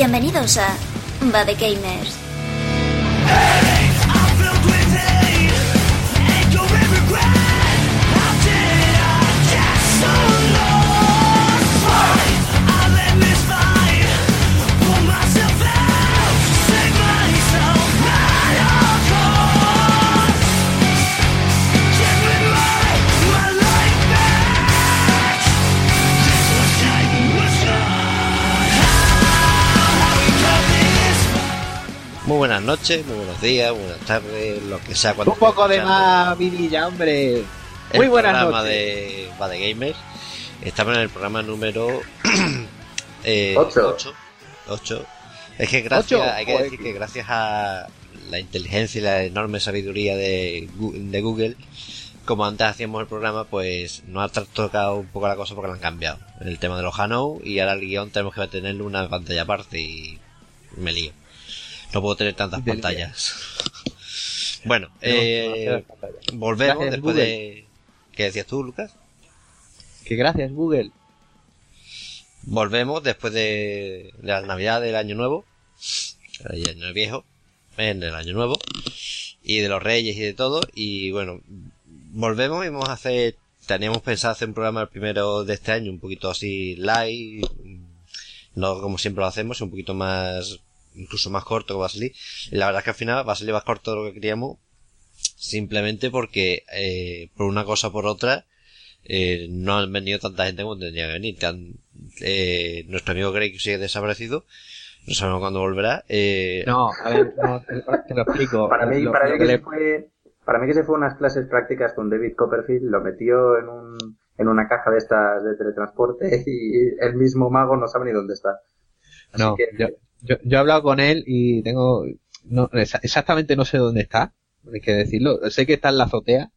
Bienvenidos a Bad Gamers. Muy buenas noches, muy buenos días, buenas tardes, lo que sea. cuando Un poco de más vidilla, hombre. el Muy buenas programa noches. de Bad Gamers. Estamos en el programa número eh, Ocho. 8. Ocho. Es que gracias, Ocho. hay que decir que gracias a la inteligencia y la enorme sabiduría de, Gu- de Google, como antes hacíamos el programa, pues nos ha tocado un poco la cosa porque lo han cambiado. El tema de los Hanou y ahora el guion tenemos que tenerle una pantalla aparte y me lío. No puedo tener tantas Del pantallas. bueno, No, no, eh, volvemos Gracias, después Google. de... ¿Qué decías tú, Lucas? Que gracias, Google. Volvemos después de, de la Navidad del Año Nuevo, el Año Viejo, en el Año Nuevo, y de los Reyes y de todo, y bueno, volvemos y vamos a hacer, teníamos pensado hacer un programa el primero de este año, un poquito así light, no como siempre lo hacemos, un poquito más, incluso más corto que va y la verdad es que al final va a salir más corto de lo que queríamos, simplemente porque, eh, por una cosa o por otra, eh, no han venido tanta gente como tendría que venir. Eh, nuestro amigo Greg sigue desaparecido. No sabemos cuándo volverá. Eh, No, a ver, no, te, te lo explico. Para mí, Lo- para lo mí que le- se fue, para mí que se fue a unas clases prácticas con David Copperfield, lo metió en un, en una caja de estas de teletransporte y el mismo mago no sabe ni dónde está. Así No, que, yo, yo, yo he hablado con él y tengo... No, exa- exactamente no sé dónde está, hay que decirlo. Sé que está en la azotea,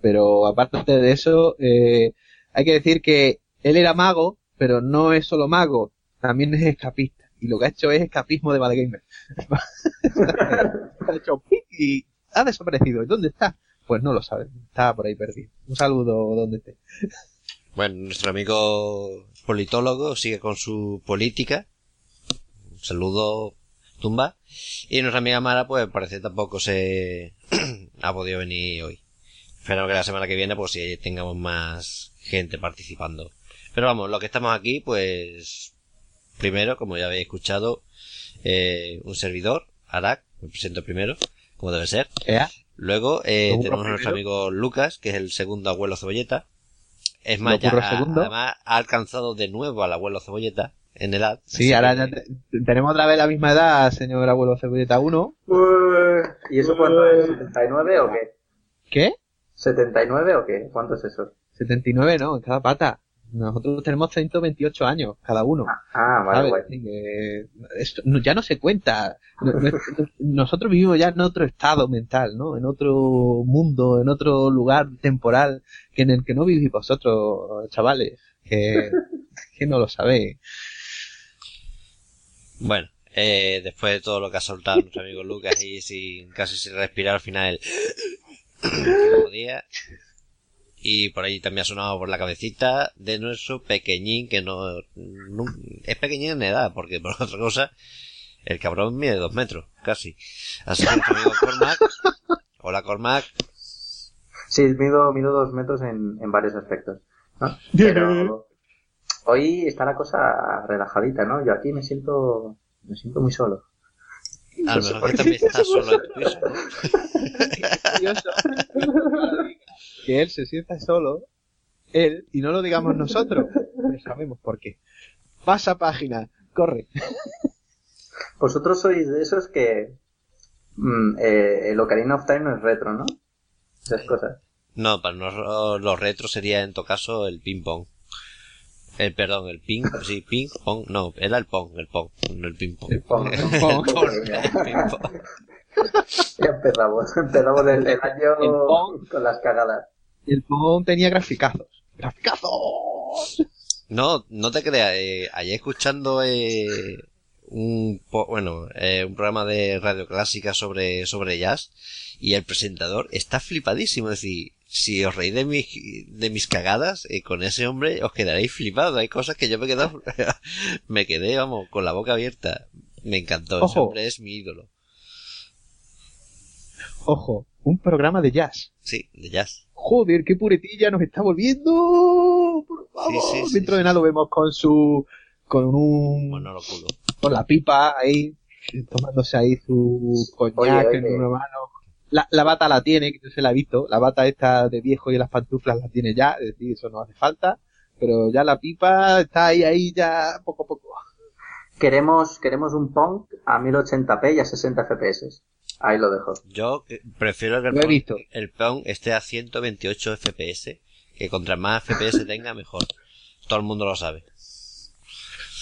pero aparte de eso, eh, hay que decir que él era mago, pero no es solo mago, también es escapista. Y lo que ha hecho es escapismo de Bad Gamer. ha hecho y ha desaparecido. ¿Y dónde está? Pues no lo sabe. Está por ahí perdido. Un saludo donde esté. Bueno, nuestro amigo politólogo sigue con su política. Saludo, tumba. Y nuestra amiga Mara, pues parece tampoco se ha podido venir hoy. Espero que la semana que viene, pues si tengamos más gente participando. Pero vamos, lo que estamos aquí, pues primero, como ya habéis escuchado, eh, un servidor, Arak, me presento primero, como debe ser. Luego eh, ¿Cómo tenemos a nuestro amigo Lucas, que es el segundo abuelo cebolleta. Es más, ¿Lo ya además ha alcanzado de nuevo al abuelo cebolleta en edad. Sí, ahora ya te- tenemos otra vez la misma edad, señor abuelo Cebolleta 1. Ué, ¿Y eso cuánto es? ¿79 o qué? ¿Qué? ¿79 o qué? ¿Cuánto es eso? 79, ¿no? En cada pata. Nosotros tenemos 128 años, cada uno. Ah, vale, ¿sabes? guay. Así que esto ya no se cuenta. No- no- Nosotros vivimos ya en otro estado mental, ¿no? En otro mundo, en otro lugar temporal que en el que no vivís vosotros, chavales. Que, que no lo sabéis. Bueno, eh, después de todo lo que ha soltado nuestro amigo Lucas y sin casi sin respirar al final el día. Y por ahí también ha sonado por la cabecita de nuestro pequeñín que no, no- es pequeñín en edad, porque por otra cosa el cabrón mide dos metros, casi. Así que amigo Cormac, hola Cormac, Sí, mido, mido dos metros en, en varios aspectos. ¿no? Pero hoy está la cosa relajadita, ¿no? Yo aquí me siento, me siento muy solo. a lo mejor que también estás solo en tu piso. Que él se sienta solo, él, y no lo digamos nosotros. Pero sabemos por qué. Pasa página, corre. Vosotros sois de esos que mm, eh, el Ocarina of Time no es retro, ¿no? Esas cosas. No, para nosotros los retros sería en todo caso el ping pong. El, perdón, el ping, sí, ping pong, no, era el pong, el pong, no el ping pong. El pong, El el pong. pong, el ping pong. Ya empezamos, empezamos el, el año El Pong. con las cagadas. El Pong tenía graficazos. ¡Graficazos! No, no te creas, eh, ayer escuchando eh, un, po- bueno, eh, un programa de radio clásica sobre, sobre jazz y el presentador está flipadísimo, es decir, si os reís de mis, de mis cagadas, eh, con ese hombre os quedaréis flipados, hay cosas que yo me quedado, me quedé, vamos, con la boca abierta, me encantó, ese hombre es mi ídolo, Ojo, un programa de jazz. sí, de jazz. Joder, qué puretilla nos está volviendo. Por favor. Sí, sí, sí, Dentro de sí. nada lo vemos con su. con un. Bueno, lo culo. con la pipa ahí, tomándose ahí su coñac Oye, oye. en una mano. La, la bata la tiene, que yo se la he visto. La bata esta de viejo y las pantuflas la tiene ya, es decir, eso no hace falta. Pero ya la pipa está ahí, ahí ya poco a poco. Queremos, queremos un Pong a 1080p y a 60 FPS. Ahí lo dejo. Yo que- prefiero que el Pong, visto. el Pong esté a 128 FPS, que contra más FPS tenga, mejor. Todo el mundo lo sabe.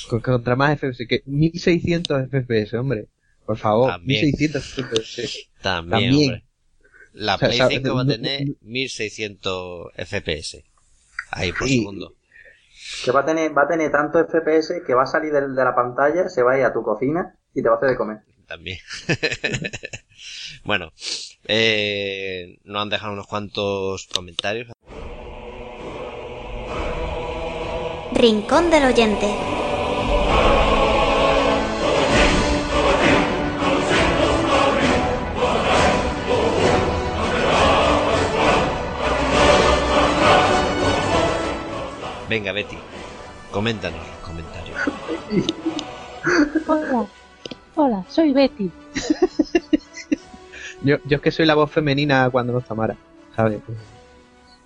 Con- Contra más FPS, que 1600 FPS, hombre. Por favor, También. 1600 FPS. También, También. hombre. La O sea, Play sabe- 5 va a tener no- 1600 FPS. Ahí por Sí. segundo. Que va a tener, va a tener tanto FPS que va a salir del- de, la pantalla, se va a ir a tu cocina y te va a hacer de comer. También. bueno, eh, nos han dejado unos cuantos comentarios. Rincón del oyente. Venga, Betty, coméntanos los comentarios. Hola, hola, soy Betty. Yo, yo es que soy la voz femenina cuando no está Mara, ¿sabes?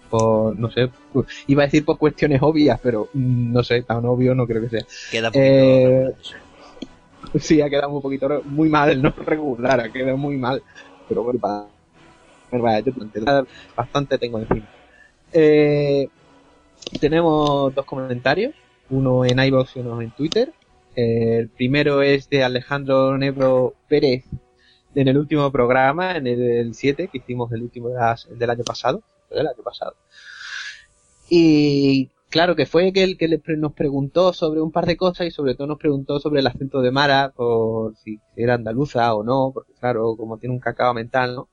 Por, no sé, pues, iba a decir por cuestiones obvias, pero mm, no sé, tan obvio no creo que sea. Queda poquito. Eh. Sí, ha quedado un poquito muy mal, no regular, ha quedado muy mal. Pero bueno, para... pero vaya, yo bastante, bastante tengo encima. Eh, tenemos dos comentarios, uno en iVoox y uno en Twitter. Eh, el primero es de Alejandro Nebro Pérez, en el último programa, en el, el 7, que hicimos el último del año pasado, del año pasado. Y claro que fue el que nos preguntó sobre un par de cosas y sobre todo nos preguntó sobre el acento de Mara, por si era andaluza o no, porque claro, como tiene un cacao mental, ¿no?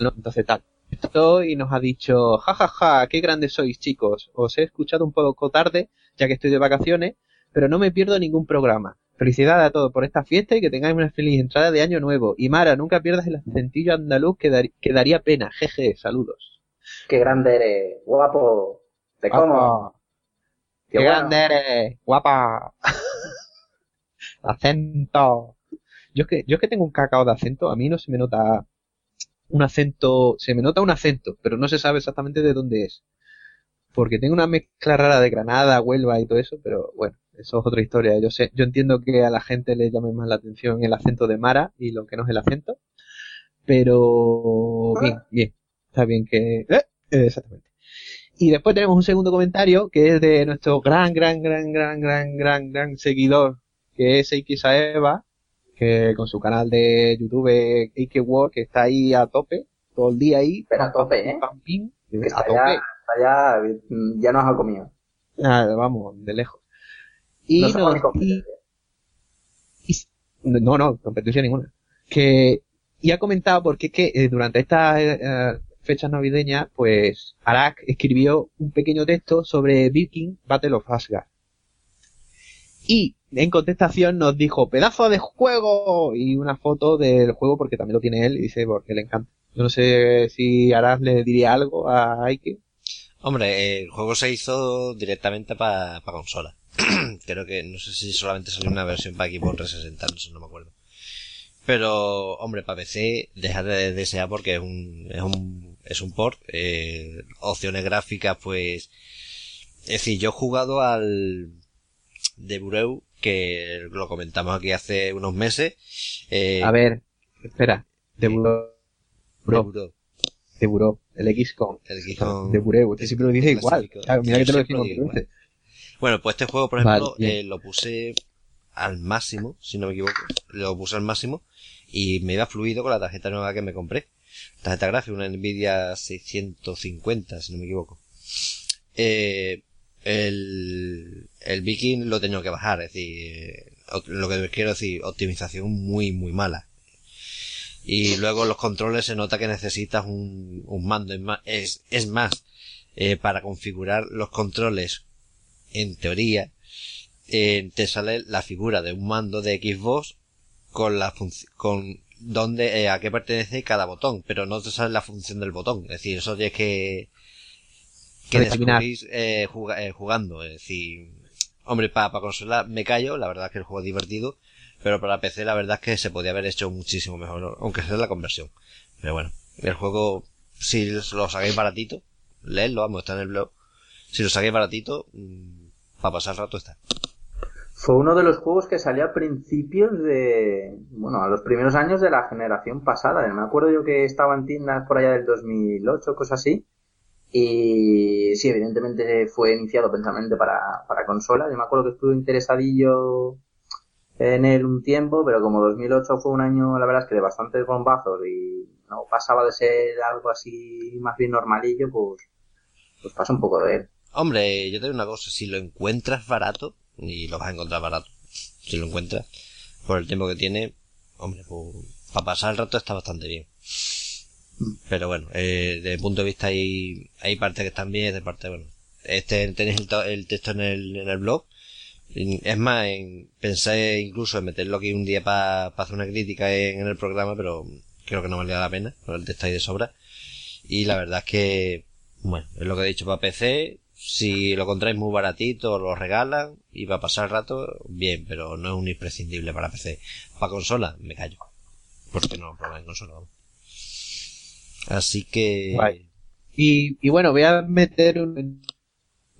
¿No? Entonces tal. Esto y nos ha dicho, jajaja, qué grandes sois chicos. Os he escuchado un poco tarde, ya que estoy de vacaciones, pero no me pierdo ningún programa. Felicidades a todos por esta fiesta y que tengáis una feliz entrada de año nuevo. Y Mara, nunca pierdas el acentillo andaluz que, dar- que daría pena. Jeje, saludos. Qué grande eres, guapo. Te como. Qué ¡Qué bueno. grande eres! ¡Guapa! acento. Yo es que, yo es que tengo un cacao de acento, a mí no se me nota un acento, se me nota un acento, pero no se sabe exactamente de dónde es. Porque tengo una mezcla rara de Granada, Huelva y todo eso, pero bueno, eso es otra historia. Yo sé, yo entiendo que a la gente le llame más la atención el acento de Mara y lo que no es el acento. Pero bien, bien. Está bien que... eh, exactamente. Y después tenemos un segundo comentario que es de nuestro gran, gran, gran, gran, gran, gran, gran seguidor, que es Eiki Saeva, que con su canal de YouTube World, que está ahí a tope, todo el día ahí. Pero a tope, ¿eh? pam, pim, Que a tope. ya, ya, mm, ya nos ha comido. Nada, vamos, de lejos. Y no y- no, no, competencia ninguna. Que, y ha comentado porque es que eh, durante estas eh, fechas navideñas, pues Arak escribió un pequeño texto sobre Viking Battle of Asgard. Y en contestación nos dijo, pedazo de juego, y una foto del juego porque también lo tiene él y dice porque le encanta. Yo no sé si Arak le diría algo a Aike. Hombre, el juego se hizo directamente para consola. Creo que, no sé si solamente salió una versión para Xbox 360, no sé, no me acuerdo. Pero, hombre, para PC, deja de desear porque es un, es un, es un port, eh, opciones gráficas, pues, es decir, yo he jugado al de Bureu que lo comentamos aquí hace unos meses. Eh, A ver, espera, de Bro, Buró, de Buró, el XCOM. el XCOM De Buré, usted siempre lo dice igual. Claro, mira que te lo decimos veces. Bueno, pues este juego, por Vale, ejemplo, bien. eh, lo puse al máximo, si no me equivoco. Lo puse al máximo y me iba fluido con la tarjeta nueva que me compré. Tarjeta gráfica, una Nvidia 650, si no me equivoco. Eh, el, el Viking lo he tenido que bajar, es decir, op- lo que quiero decir, optimización muy, muy mala. Y luego los controles se nota que necesitas un, un mando. Es más, es, es más eh, para configurar los controles, en teoría, eh, te sale la figura de un mando de Xbox con la con dónde, eh, a qué pertenece cada botón, pero no te sale la función del botón. Es decir, eso tienes que, que descubrir eh, eh, jugando. Es decir, hombre, para consola me callo, la verdad es que el juego es divertido, pero para PC la verdad es que se podía haber hecho muchísimo mejor, aunque sea la conversión. Pero bueno, el juego, si lo sacáis baratito, leedlo, vamos, está en el blog. Si lo sacáis baratito, para pasar el rato está. Fue uno de los juegos que salió a principios de, bueno, a los primeros años de la generación pasada. Me acuerdo yo que estaba en tiendas por allá del 2008, cosas así. Y sí, evidentemente fue iniciado precisamente para, para consola. Yo me acuerdo que estuve interesadillo en él un tiempo, pero como 2008 fue un año, la verdad es que de bastantes bombazos y no pasaba de ser algo así más bien normalillo, pues, pues pasa un poco de él. Hombre, yo te digo una cosa, si lo encuentras barato, y lo vas a encontrar barato, si lo encuentras, por el tiempo que tiene, hombre, pues para pasar el rato está bastante bien. Pero bueno, eh, desde mi punto de vista hay, hay partes que están bien, de parte, bueno, este, tenéis el, el texto en el, en el blog. Es más, en, pensé incluso en meterlo aquí un día para hacer una crítica en, el programa, pero creo que no valía la pena, porque el texto ahí de sobra. Y la verdad es que, bueno, es lo que he dicho para PC. Si lo encontráis muy baratito, lo regalan y va a pasar el rato, bien, pero no es un imprescindible para PC. Para consola, me callo. Porque no lo en consola. Así que... Y, y bueno, voy a meter un,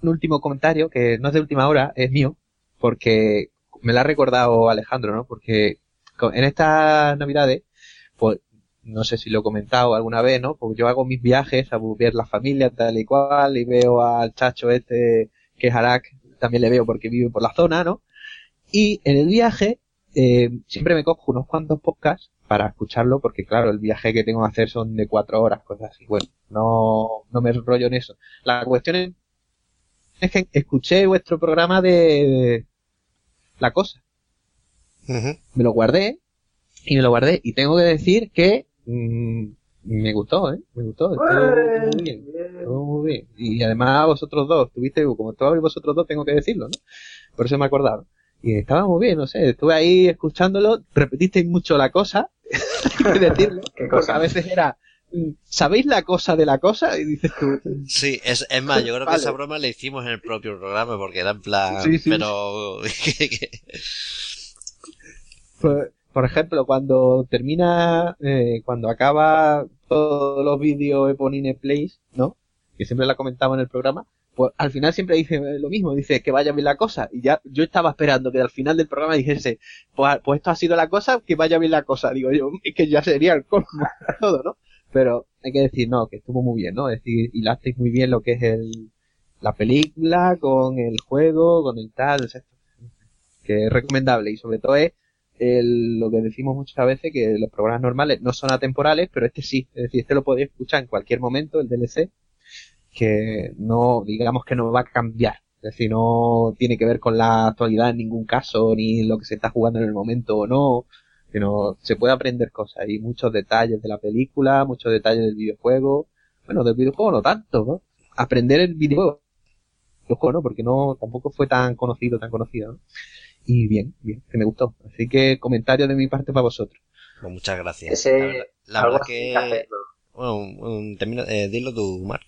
un último comentario que no es de última hora, es mío, porque me lo ha recordado Alejandro, ¿no? Porque en estas navidades, pues no sé si lo he comentado alguna vez, ¿no? Pues yo hago mis viajes a ver la familia tal y cual y veo al chacho este que es Arak, también le veo porque vive por la zona, ¿no? Y en el viaje eh, siempre me cojo unos cuantos podcasts para escucharlo porque claro, el viaje que tengo que hacer son de cuatro horas, cosas así. Bueno, no, no me enrollo en eso. La cuestión es, es que escuché vuestro programa de La Cosa. Me lo guardé y me lo guardé y tengo que decir que mm, me gustó, ¿eh? Me gustó. Estuvo muy bien. Estuvo muy bien. Y además vosotros dos, tuviste, como estabais vosotros dos, tengo que decirlo, ¿no? Por eso me he acordado. Y estaba muy bien, no sé, estuve ahí escuchándolo, repetisteis mucho la cosa, hay que decirlo, ¿Qué porque cosa? a veces era, ¿sabéis la cosa de la cosa? Y dices tú, Sí, es, es más, yo creo que esa broma la hicimos en el propio programa porque era en plan... Sí, sí. Pero... Por, por ejemplo, cuando termina, eh, cuando acaba todos los vídeos Eponine Plays, ¿no? Que siempre la comentaba en el programa, pues al final siempre dice lo mismo, dice que vaya bien la cosa. Y ya yo estaba esperando que al final del programa dijese, pues, pues esto ha sido la cosa, que vaya bien la cosa. Digo yo, es que ya sería el colmo todo, ¿no? Pero hay que decir, no, que estuvo muy bien, ¿no? Es decir, hilasteis muy bien lo que es el, la película con el juego, con el tal, sea, que es recomendable. Y sobre todo es el- lo que decimos muchas veces que los programas normales no son atemporales, pero este sí, es decir, este lo podéis escuchar en cualquier momento, el DLC, que no, digamos que no va a cambiar, es decir, no tiene que ver con la actualidad en ningún caso, ni lo que se está jugando en el momento o no, sino se puede aprender cosas y muchos detalles de la película, muchos detalles del videojuego, bueno, del videojuego no tanto, ¿no? Aprender el videojuego, videojuego, ¿no? Porque no, tampoco fue tan conocido, tan conocido, ¿no? Y bien, bien, que me gustó. Así que comentario de mi parte para vosotros. Pues muchas gracias. Ese- la verdad, la que... hay. Bueno, un, un- termina, eh, dilo tú, Mark.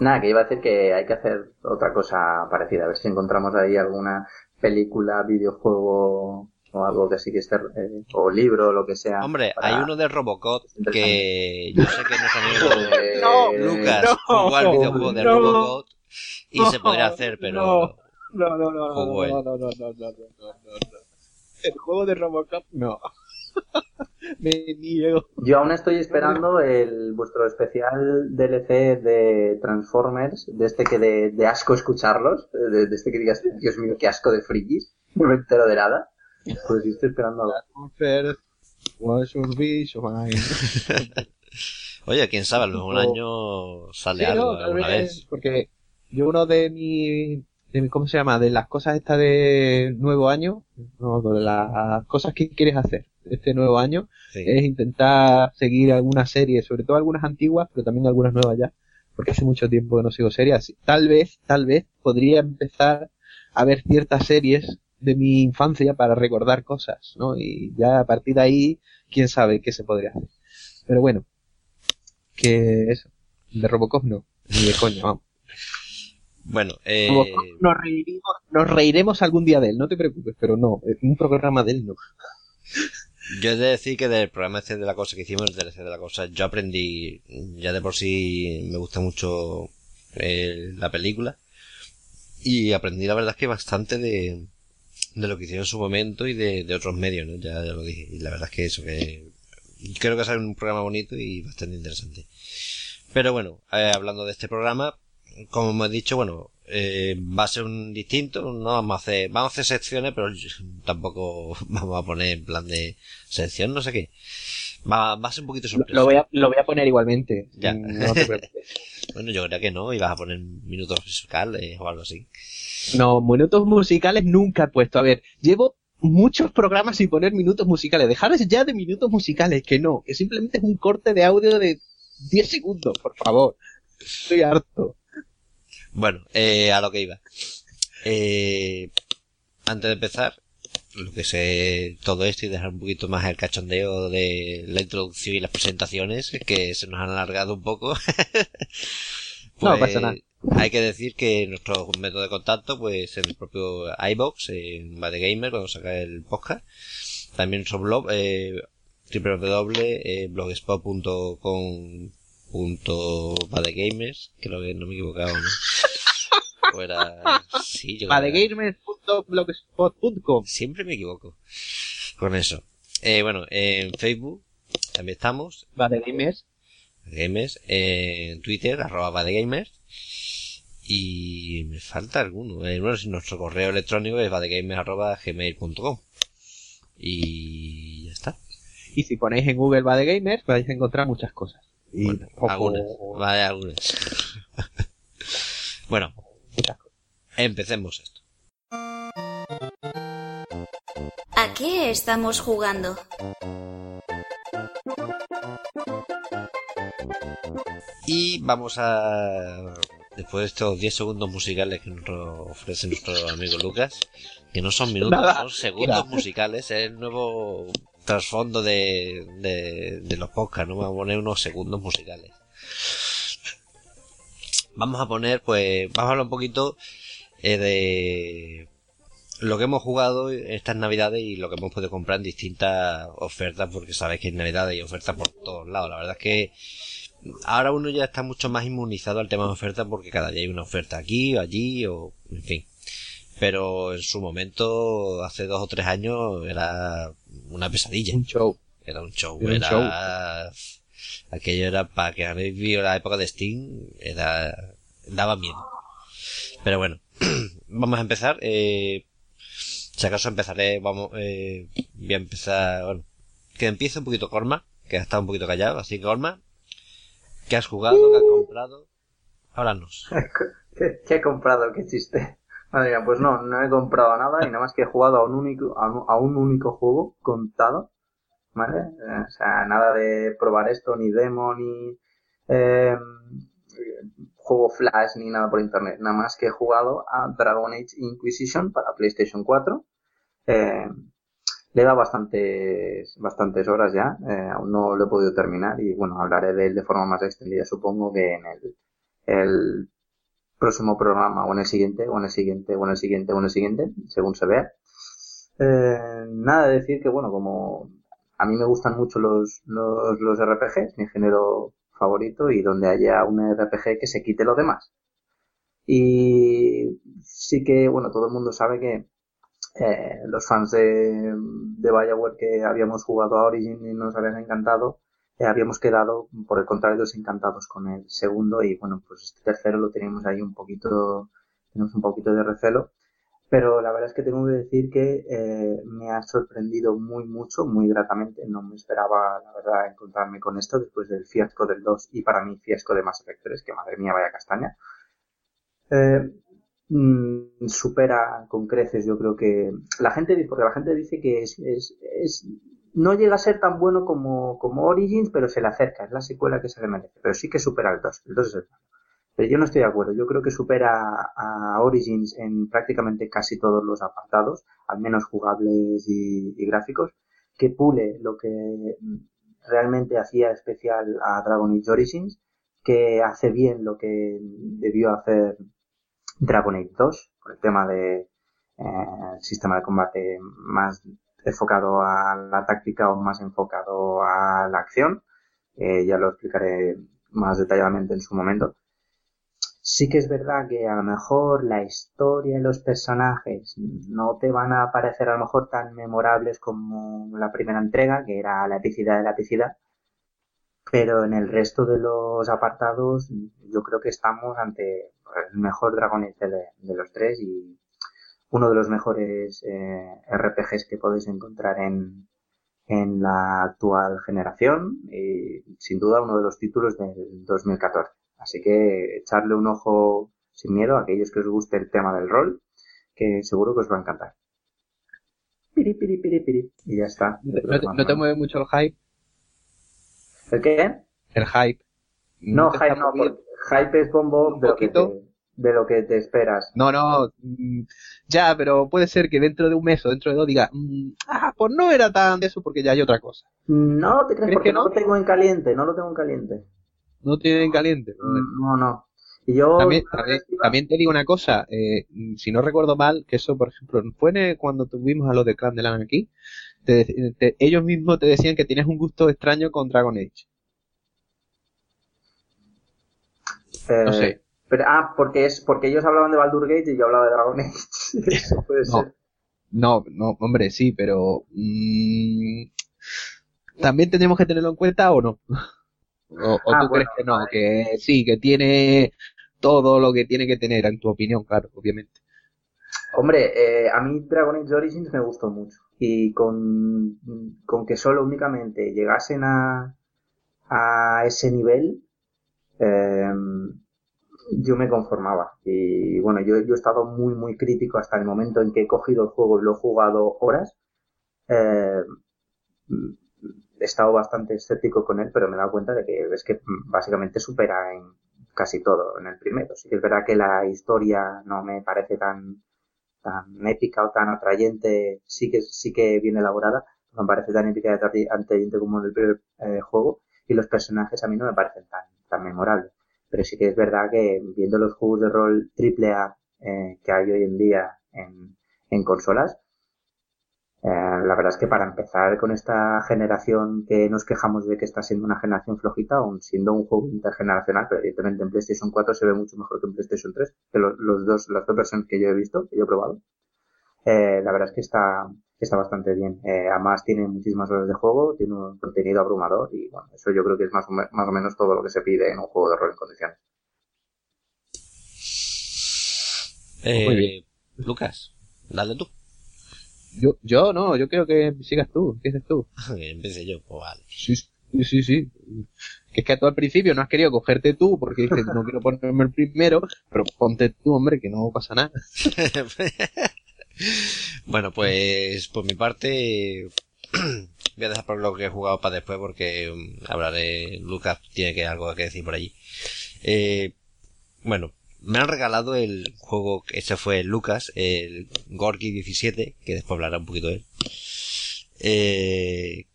Nada, que iba a decir que hay que hacer otra cosa parecida, a ver si encontramos ahí alguna película, videojuego o algo que sí que esté, eh, o libro, lo que sea. Hombre, para- hay uno de Robocop que yo sé que nuestro amigo Eh, Lucas no, jugó al videojuego de no, Robocop y se podría hacer, pero no. No, no, no, no, no, no, no, no, no, no, no, no, no. El juego de Robocop, no. Me niego. Yo aún estoy esperando el vuestro especial DLC de Transformers, de este que de, de asco escucharlos, de, de este que digas, Dios mío, qué asco de frikis, no me entero de nada. Pues yo estoy esperando a what should be. Oye, quién sabe, a lo mejor un año sale Sí, algo no, tal alguna vez, vez. Porque yo uno de mi, de mi- ¿cómo se llama? De las cosas estas de nuevo año, no, de las cosas que quieres hacer este nuevo año, Sí. es intentar seguir algunas series, sobre todo algunas antiguas, pero también algunas nuevas ya, porque hace mucho tiempo que no sigo series. Así- Tal vez, tal vez podría empezar a ver ciertas series de mi infancia para recordar cosas, ¿no? Y ya a partir de ahí, quién sabe qué se podría hacer. Pero bueno, que eso, de Robocop no, ni de coña, vamos. Bueno, eh, Robocop nos reiremos, nos reiremos algún día de él, no te preocupes, pero no, es un programa de él no. yo he de decir que del programa este de la cosa que hicimos, el DLC de la cosa, yo aprendí, ya de por sí me gusta mucho eh, la película, y aprendí la verdad es que bastante de, de lo que hicieron en su momento y de, de otros medios, ¿no? Ya, ya lo dije, y la verdad es que eso, que creo que sale un programa bonito y bastante interesante. Pero bueno, eh, hablando de este programa, como hemos dicho, bueno, eh, va a ser un distinto, no vamos a hacer, vamos a hacer secciones, pero tampoco vamos a poner en plan de sección, no sé qué. Va, va a ser un poquito sorpresa. lo voy a, lo voy a poner igualmente, Ya. no te preocupes. Bueno, yo creo que no, ibas a poner minutos musicales o algo así. No, minutos musicales nunca he puesto. A ver, llevo muchos programas sin poner minutos musicales. Dejaros ya de minutos musicales, que no, que simplemente es un corte de audio de 10 segundos, por favor. Estoy harto. Bueno, eh, a lo que iba. Eh, antes de empezar, lo que sé todo esto y dejar un poquito más el cachondeo de la introducción y las presentaciones, que se nos han alargado un poco. No pasa nada. Hay que decir que nuestro método de contacto, pues en el propio iBox, en Bad Gamer, cuando saca el podcast. También nuestro blog, eh, www.blogspot.com punto Badegamers, creo que no me he equivocado, ¿no? O era... Sí, yo Badegamers.blogspot.com Siempre me equivoco con eso. Eh, bueno, en Facebook también estamos, Badegamers. Gamers, en Twitter, arroba Badegamers, y me falta alguno. Eh, bueno, si nuestro correo electrónico es badegamers arroba gmail.com. Y ya está. Y si ponéis en Google Badegamers vais a encontrar muchas cosas. Y Bueno, tampoco- algunas. Vale, algunas. bueno, empecemos esto. ¿A qué estamos jugando? Y vamos a... Después de estos 10 segundos musicales que nos ofrece nuestro amigo Lucas, que no son minutos, Nada, son segundos mira. musicales, es el nuevo trasfondo de, de, de los podcasts, ¿no? Vamos a poner unos segundos musicales. Vamos a poner, pues, vamos a hablar un poquito eh, de lo que hemos jugado estas navidades y lo que hemos podido comprar en distintas ofertas, porque sabéis que en navidades hay ofertas por todos lados. La verdad es que ahora uno ya está mucho más inmunizado al tema de ofertas porque cada día hay una oferta aquí o allí o en fin. Pero en su momento, hace dos o tres años, era una pesadilla. Un show. Era un show. Era un Era... Aquello era para que habéis visto la época de Steam, era... daba miedo. Pero bueno, vamos a empezar. Eh... Si acaso empezaré, vamos, eh... voy a empezar, bueno, que empiece un poquito Corma, que ha estado un poquito callado, así que Corma, ¿qué has jugado, qué has comprado? Háblanos. ¿Qué, qué he comprado? ¿Qué chiste? Madre mía, pues no, no he comprado nada y nada más que he jugado a un único, a un, a un único juego contado, ¿vale? Eh, o sea, nada de probar esto, ni demo, ni eh, juego flash, ni nada por internet. Nada más que he jugado a Dragon Age Inquisition para PlayStation 4. Eh, le he dado bastantes, bastantes horas ya, eh, aún no lo he podido terminar y bueno, hablaré de él de forma más extendida, supongo que en el, el próximo programa o en el siguiente, o en el siguiente, o en el siguiente, o en el siguiente, según se vea. Eh, nada de decir que bueno, como a mí me gustan mucho los, los, los RPGs, mi género favorito, y donde haya un RPG que se quite lo demás. Y sí que, bueno, todo el mundo sabe que eh, los fans de, de Bioware que habíamos jugado a Origin y nos habían encantado, eh, habíamos quedado, por el contrario, desencantados con el segundo y bueno, pues este tercero lo teníamos ahí un poquito, tenemos un poquito de recelo. Pero la verdad es que tengo que decir que eh, me ha sorprendido muy mucho, muy gratamente. No me esperaba, la verdad, encontrarme con esto después del fiasco del 2 y para mí fiasco de Mass Effect 3, que madre mía, vaya castaña. Eh, mm, supera con creces, yo creo que la gente, porque la gente dice que es, es, es no llega a ser tan bueno como, Origins, pero se le acerca, es la secuela que se le merece, pero sí que supera el 2, el 2 es el Pero yo no estoy de acuerdo, yo creo que supera a Origins en prácticamente casi todos los apartados, al menos jugables y, y gráficos, que pule lo que realmente hacía especial a Dragon Age Origins, que hace bien lo que debió hacer Dragon Age 2, por el tema de eh, sistema de combate más enfocado a la táctica o más enfocado a la acción. Eh, ya lo explicaré más detalladamente en su momento. Sí que es verdad que a lo mejor la historia y los personajes no te van a parecer a lo mejor tan memorables como la primera entrega, que era la epicidad de la epicidad, pero en el resto de los apartados yo creo que estamos ante el mejor Dragon Age de, de los tres y uno de los mejores eh, RPGs que podéis encontrar en, en la actual generación y sin duda uno de los títulos del 2014. Así que echarle un ojo sin miedo a aquellos que os guste el tema del rol, que seguro que os va a encantar. Piri, piri, piri, piri. Y ya está. ¿No te, mueve mucho el hype? ¿El qué? El hype. No, hype no, hype es bombo de lo que de lo que te esperas. No, no, mm, ya, pero puede ser que dentro de un mes o dentro de dos diga, mm, ah, pues no era tan de eso porque ya hay otra cosa. No, te crees, porque que no? lo tengo en caliente, no lo tengo en caliente. No tiene en caliente. Mm, no, no. Y yo también, también, te digo una cosa, eh, si no recuerdo mal, que eso, por ejemplo, fue cuando tuvimos a los de Clan de Lan aquí, ellos mismos te decían que tienes un gusto extraño con Dragon Age. No sé. Eh, ah, porque es porque ellos hablaban de Baldur Gate y yo hablaba de Dragon Age. Eso puede no, ser. No, no, hombre, sí, pero mm, también tenemos que tenerlo en cuenta o no. O, ah, tú crees que no, que sí, que tiene todo lo que tiene que tener, en tu opinión, claro, obviamente. Hombre, eh, a mí Dragon Age Origins me gustó mucho. Y con, con que solo únicamente llegasen a, a ese nivel, eh, yo me conformaba. Y bueno, yo, yo, he estado muy, muy crítico hasta el momento en que he cogido el juego y lo he jugado horas. Eh, he estado bastante escéptico con él, pero me he dado cuenta de que es que básicamente supera en casi todo en el primero. Sí que es verdad que la historia no me parece tan, tan épica o tan atrayente, sí que, sí que bien elaborada, no me parece tan épica y atrayente como en el primer eh, juego, y los personajes a mí no me parecen tan, tan memorables pero sí que es verdad que viendo los juegos de rol AAA eh, que hay hoy en día en, consolas, eh, la verdad es que para empezar con esta generación que nos quejamos de que está siendo una generación flojita, aún siendo un juego intergeneracional, pero evidentemente en PlayStation 4 se ve mucho mejor que en PlayStation 3, que los, los dos, las dos versiones que yo he visto, que yo he probado, eh, la verdad es que está, está bastante bien. Eh, además tiene muchísimas horas de juego, tiene un contenido abrumador y bueno, eso yo creo que es más o, más o menos todo lo que se pide en un juego de rol en condiciones. Eh, Muy bien. Lucas, dale tú. Yo, yo no, yo quiero que sigas tú, empieces tú. Empecé yo, pues vale. Sí, sí, sí. Que es que tú al principio no has querido cogerte tú porque dices no quiero ponerme el primero, pero ponte tú, hombre, que no pasa nada. bueno, pues por mi parte voy a dejar por lo que he jugado para después porque um, hablaré, Lucas tiene que algo que decir por allí. Eh, bueno, me han regalado el juego, ese fue Lucas, el Gorky 17, que después hablará un poquito de él. Eh,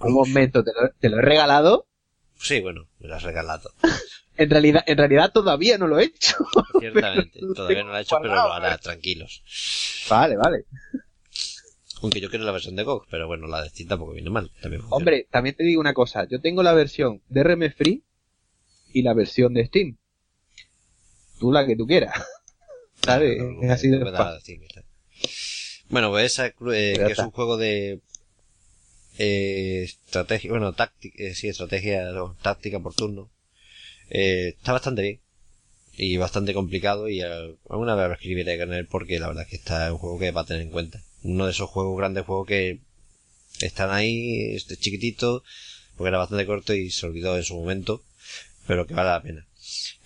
un momento, ¿te lo, ¿te lo, he regalado? Sí, bueno, me lo has regalado. en realidad, en realidad todavía no lo he hecho. Ciertamente, todavía no lo he hecho, pero lo hará, tranquilos. Vale, vale. Aunque yo quiero la versión de GOG, pero bueno, la de Steam tampoco viene mal. También Hombre, también te digo una cosa. Yo tengo la versión de RM Free y la versión de Steam. tú la que tú quieras. ¿Sabes? No, es así no de fácil. Bueno, pues esa, eh, que es un juego de eh, estrategia, bueno, táctica, eh, sí, estrategia, no, táctica por turno. Eh, está bastante bien. Y bastante complicado y alguna vez escribiré con él porque la verdad es que está es un juego que va a tener en cuenta. Uno de esos juegos, grandes juegos que están ahí, este chiquitito, porque era bastante corto y se olvidó en su momento, pero que vale la pena.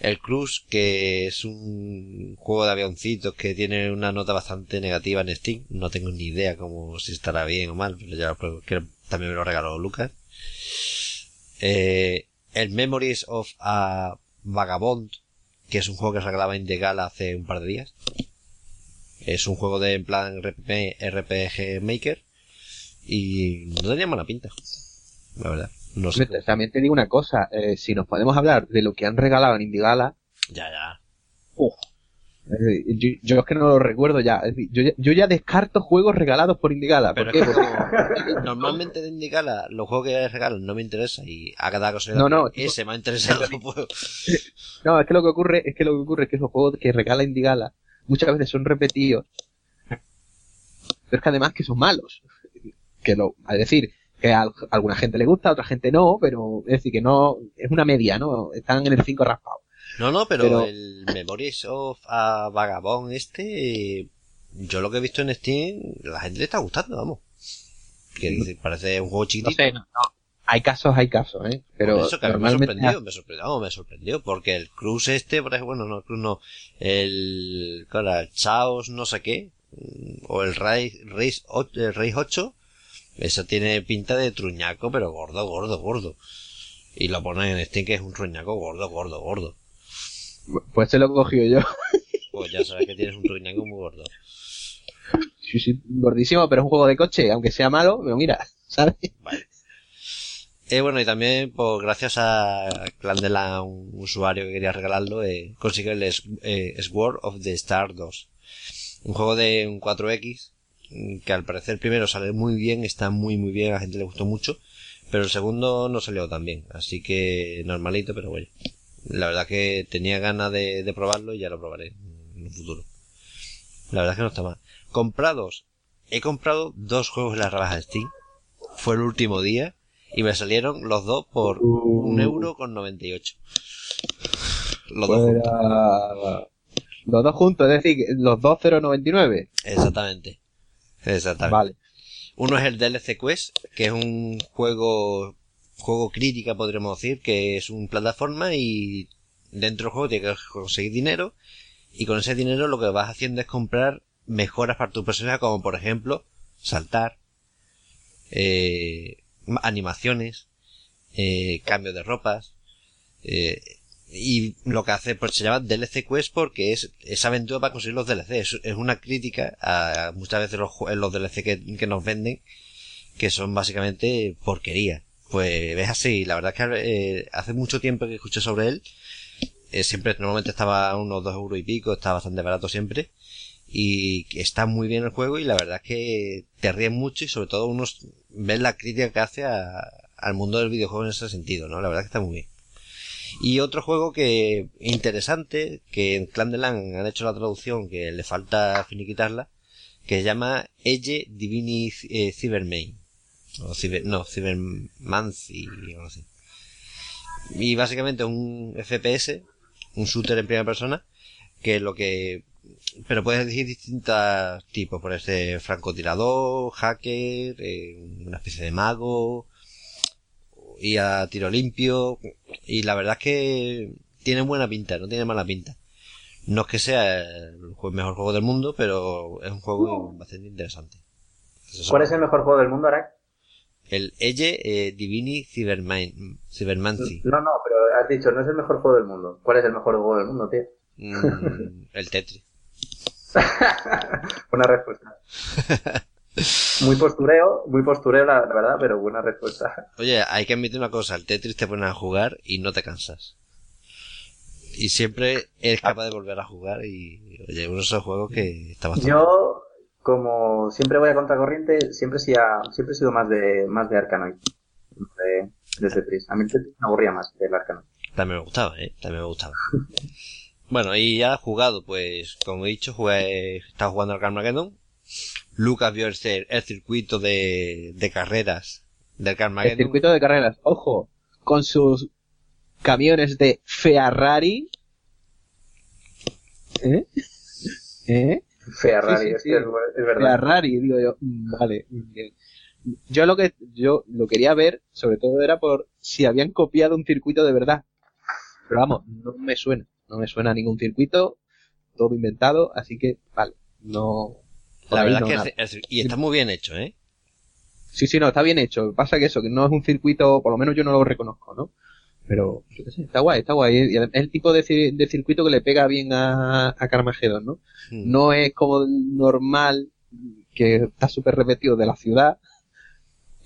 El Cruise, que es un juego de avioncitos que tiene una nota bastante negativa en Steam. No tengo ni idea como si estará bien o mal, pero ya lo pruebo, que también me lo regaló Lucas. Eh, el Memories of a Vagabond, que es un juego que se regalaba en The Gala hace un par de días. Es un juego de en plan RPG, Maker. Y no tenía mala pinta. La verdad. No sé. También te digo una cosa, eh, si nos podemos hablar de lo que han regalado en Indigala, Ya, ya. Yo, yo es que no lo recuerdo ya. Es decir, yo, ya- yo ya descarto juegos regalados por Indigala. ¿Por Pero qué? Porque- normalmente de Indicala los juegos que regalan no me interesan y a cada cosa No, no, ese me ha interesado no puedo. No, es que lo que ocurre es que lo que ocurre es que esos juegos que regala Indigala muchas veces son repetidos, pero es que además que son malos. Que lo, es decir, que a alguna gente le gusta, a otra gente no, pero es decir que no, es una media, ¿no? Están en el 5 raspado. No, no, pero, Pero- el Memories of a Vagabond este, yo lo que he visto en Steam, la gente le está gustando, vamos. Que dice, parece un juego No chiquitito. sé, no, no. Hay casos, hay casos, ¿eh? Pero Por eso que a mí me normalmente sorprendió, me sorprendió, vamos, me sorprendió, porque el Cruz este, por ejemplo, bueno, no, el Cruz no, el, ¿cuál era? el Chaos no sé qué, mm, o el Race, Race, o- el Race 8, eso tiene pinta de truñaco, pero gordo, gordo, gordo. Y lo ponen en Steam que es un truñaco gordo, gordo, gordo. Pues se lo he cogido yo. Pues ya sabes que tienes un truñaco muy gordo. Sí, sí, gordísimo, pero es un juego de coche, aunque sea malo, pero mira, ¿sabes? Vale. Eh, bueno, y también, pues gracias a Clandela, un usuario que quería regalarlo, eh, consigue el eh, Sword of the Star 2. Un juego de un 4X, mm, que al parecer primero sale muy bien, está muy muy bien, a la gente le gustó mucho, pero el segundo no salió tan bien, así que normalito, pero bueno. La verdad que tenía ganas de, de probarlo y ya lo probaré en un futuro. La verdad que no está mal. Comprados. He comprado dos juegos en la rebaja de Steam. Fue el último día y me salieron los dos por un euro con 98. Los dos Pues juntos. era- Los dos juntos, es decir, los dos 0.99. Exactamente. Exactamente. Vale. Uno es el DLC Quest, que es un juego, juego crítica podríamos decir, que es un plataforma y dentro del juego tienes que conseguir dinero y con ese dinero lo que vas haciendo es comprar mejoras para tu personaje como por ejemplo saltar, eh, ma- animaciones, eh, cambio de ropas, eh, y lo que hace pues se llama DLC Quest porque es esa aventura para conseguir los DLC es, una crítica a muchas veces los, los DLC que nos venden que son básicamente porquería pues ves así la verdad es que eh, hace mucho tiempo que escuché sobre él. Eh, siempre normalmente estaba a unos dos euros y pico está bastante barato siempre. Y está muy bien el juego y la verdad es que te ríes mucho y sobre todo uno ves la crítica que hace a- al mundo del videojuego en ese sentido no la verdad es que está muy bien. Y otro juego que interesante, que en Clan de Lan han hecho la traducción, que le falta finiquitarla, que se llama Ege Divini eh, Cybermain. O ciber, no, Cybermancy, o no sé. Y básicamente un FPS, un shooter en primera persona, que lo que... Pero puedes elegir distintos tipos, por este francotirador, hacker, eh, una especie de mago, y a tiro limpio, y la verdad es que tiene buena pinta, no tiene mala pinta. No es que sea el mejor juego del mundo, pero es un juego bastante interesante. ¿Cuál es el mejor juego del mundo, Arak? El Ege eh, Divini Cyberman, Cybermancy. No, no, pero has dicho, no es el mejor juego del mundo. ¿Cuál es el mejor juego del mundo, tío? Mm, el Tetris. Buena respuesta. Muy postureo, muy postureo, la, la verdad, pero buena respuesta. Oye, hay que admitir una cosa, el Tetris te pones a jugar y no te cansas. Y siempre eres capaz de volver a jugar y, oye, uno de esos juegos que está bastante... Yo, como siempre voy a contracorriente, siempre, sí ha- siempre he sido más de, más de Arkanoid. De, de Tetris. A mí el Tetris me aburría más del Arkanoid. También me gustaba, ¿eh? También me gustaba. Bueno, y ya jugado, pues, como he dicho, jugué, estaba jugando al Carmageddon. Lucas vio el, el circuito de, de carreras del Carmageddon. El circuito de carreras, ojo, con sus camiones de Ferrari. ¿Eh? ¿Eh? Ferrari, Sí, sí, es, sí. verdad. Ferrari, digo yo, vale, bien. Yo lo que, yo lo quería ver, sobre todo era por si habían copiado un circuito de verdad. Pero vamos, no me suena, no me suena a ningún circuito, todo inventado, así que, vale, no. La verdad no es que y está muy bien hecho, ¿eh? Sí, sí, no, está bien hecho. Pasa que eso, que no es un circuito, por lo menos yo no lo reconozco, ¿no? Pero, yo qué sé, está guay, está guay. Es el tipo de, ci- de circuito que le pega bien a, a Carmageddon, ¿no? Mm. No es como el normal, que está súper repetido de la ciudad.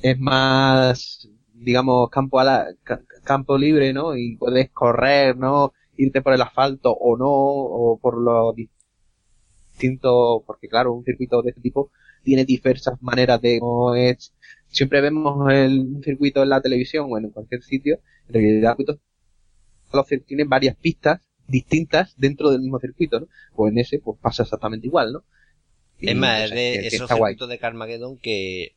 Es más, digamos, campo a la, ca- campo libre, ¿no? Y puedes correr, ¿no? Irte por el asfalto o no, o por los distintos, porque claro, un circuito de este tipo tiene diversas maneras de, no es, siempre vemos el, un circuito en la televisión o en cualquier sitio, en realidad los circuitos tienen varias pistas distintas dentro del mismo circuito, ¿no? Pues en ese pues pasa exactamente igual, ¿no? Y, Es más, es de que- esos circuitos de Carmageddon que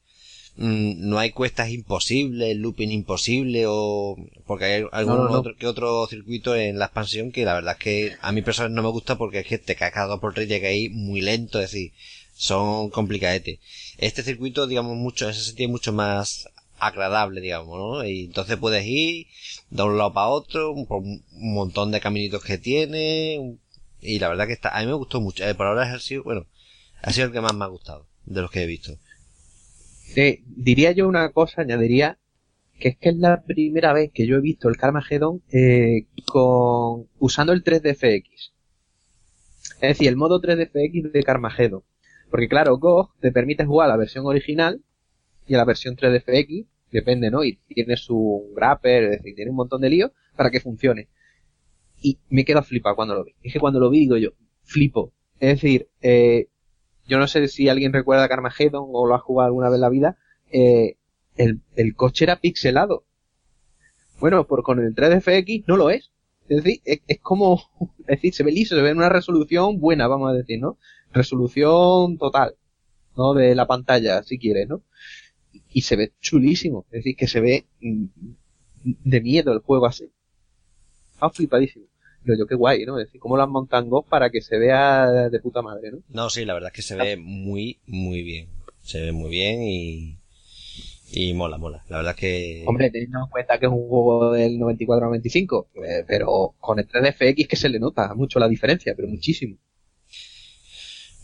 mm, no hay cuestas imposibles, looping imposible o porque hay algún No, no, no. otro que otro circuito en la expansión que la verdad es que a mí personalmente no me gusta porque es que te caes cada dos por tres y llega ahí muy lento, es decir, son complicadetes. Este circuito, digamos, mucho, en ese sentido es mucho más agradable, digamos, ¿no? Y entonces puedes ir de un lado para otro, por un montón de caminitos que tiene, y la verdad que está, a mí me gustó mucho, Eh, por ahora ha sido, bueno, ha sido el que más me ha gustado de los que he visto. Eh, diría yo una cosa, añadiría, que es que es la primera vez que yo he visto el Carmageddon eh, con usando el 3DFX. Es decir, el modo 3DFX de Carmageddon. Porque claro, GOG te permite jugar a la versión original y a la versión 3DFX, depende, ¿no? Y tiene su grapper, es decir, tiene un montón de líos para que funcione. Y me quedo flipado cuando lo vi. Es que cuando lo vi digo yo, flipo. Es decir, eh, yo no sé si alguien recuerda Carmageddon o lo ha jugado alguna vez en la vida, eh, el, el coche era pixelado. Bueno, por con el 3DFX no lo es. Es decir, es, es como, es decir, se ve liso, se ve en una resolución buena, vamos a decir, ¿no? Resolución total, ¿no? De la pantalla, si quieres, ¿no? Y se ve chulísimo, es decir, que se ve mm, de miedo el juego así. Está flipadísimo. Pero yo qué guay, ¿no? Es decir, cómo lo han montado en Go para que se vea de puta madre, ¿no? No, sí, la verdad es que se ve muy, muy bien. Se ve muy bien y, y mola, mola. La verdad es que... Hombre, teniendo en cuenta que es un juego del 94-95, eh, pero con el 3DFX que se le nota mucho la diferencia, pero muchísimo.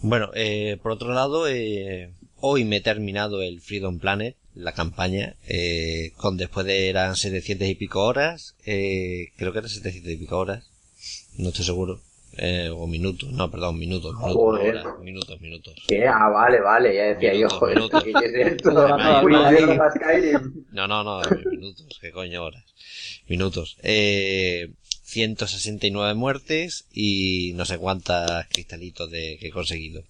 Bueno, eh, por otro lado, eh, hoy me he terminado el Freedom Planet, la campaña, eh, con después de eran 700 y pico horas, eh, creo que eran 700 y pico horas, no estoy seguro, eh, o minutos, no, perdón, minutos, minutos, no Joder. horas, minutos, minutos. ¿Qué? Ah, vale, vale, ya decía yo, Minutos, joder, minutos. ¿qué es esto? Además, Uy, además- mierda, Skyrim. No, no, no, minutos, qué coño horas. Minutos. Eh, 169 muertes y no sé cuántas cristalitos de que he conseguido.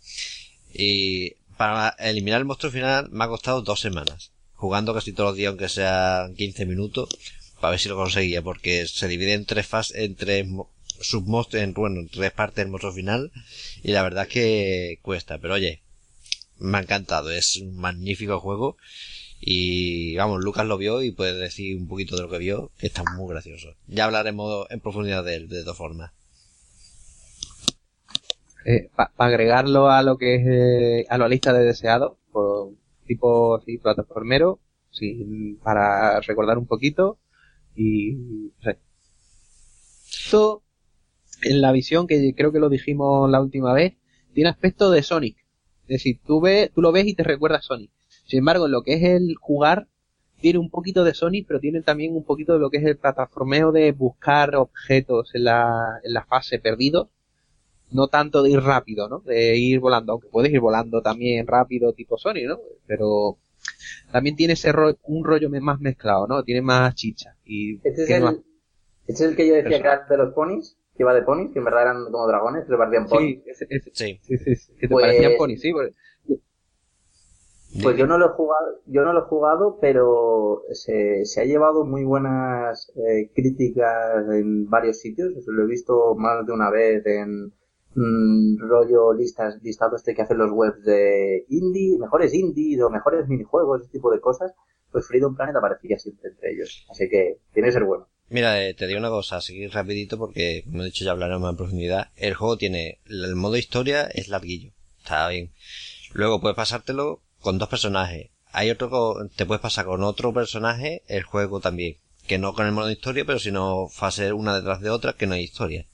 Y para eliminar el monstruo final me ha costado dos semanas. Jugando casi todos los días, aunque sean 15 minutos, para ver si lo conseguía, porque se divide en tres fases, en tres mo- submonstruos, en, bueno, en tres partes del monstruo final, y la verdad es que cuesta, pero oye, me ha encantado, es un magnífico juego, y vamos, Lucas lo vio y puede decir un poquito de lo que vio, que está muy gracioso. Ya hablaremos en profundidad de él, de todas formas. Para agregarlo a lo que es eh, a la lista de deseados, por tipo así, plataformero, sí, para recordar un poquito y. Esto, en la visión que creo que lo dijimos la última vez, tiene aspecto de Sonic. Es decir, tú, ves, tú lo ves y te recuerda Sonic. Sin embargo, en lo que es el jugar, tiene un poquito de Sonic, pero tiene también un poquito de lo que es el plataformeo de buscar objetos en la, en la fase perdidos. No tanto de ir rápido, ¿no? De ir volando, aunque puedes ir volando también rápido tipo Sonic, ¿no? Pero también tiene ese ro- un rollo más mezclado, ¿no? Tiene más chicha. Y Este es, más- el, este es el que yo decía que era de los ponis, que iba de ponis, que en verdad eran como dragones, que se parecían ponis. Sí, ese- ese- Sí. sí, sí, sí, que te Pues- parecían ponis, sí. porque- Pues yo no lo he jugado, yo no lo he jugado, pero se, se ha llevado muy buenas eh, críticas en varios sitios. Eso lo he visto más de una vez en mm, rollo listas, listados de que hacen los webs de indie, mejores indies o mejores minijuegos, ese tipo de cosas. Pues Freedom Planet aparecía siempre entre ellos. Así que tiene que ser bueno. Mira, eh, te digo una cosa, seguir rapidito porque, como he dicho, ya hablaremos más en profundidad. El juego tiene, el modo historia es larguillo, está bien. Luego puedes pasártelo con dos personajes. Hay otro, te puedes pasar con otro personaje el juego también. Que no con el modo historia, pero sino fases una detrás de otra que no hay historia.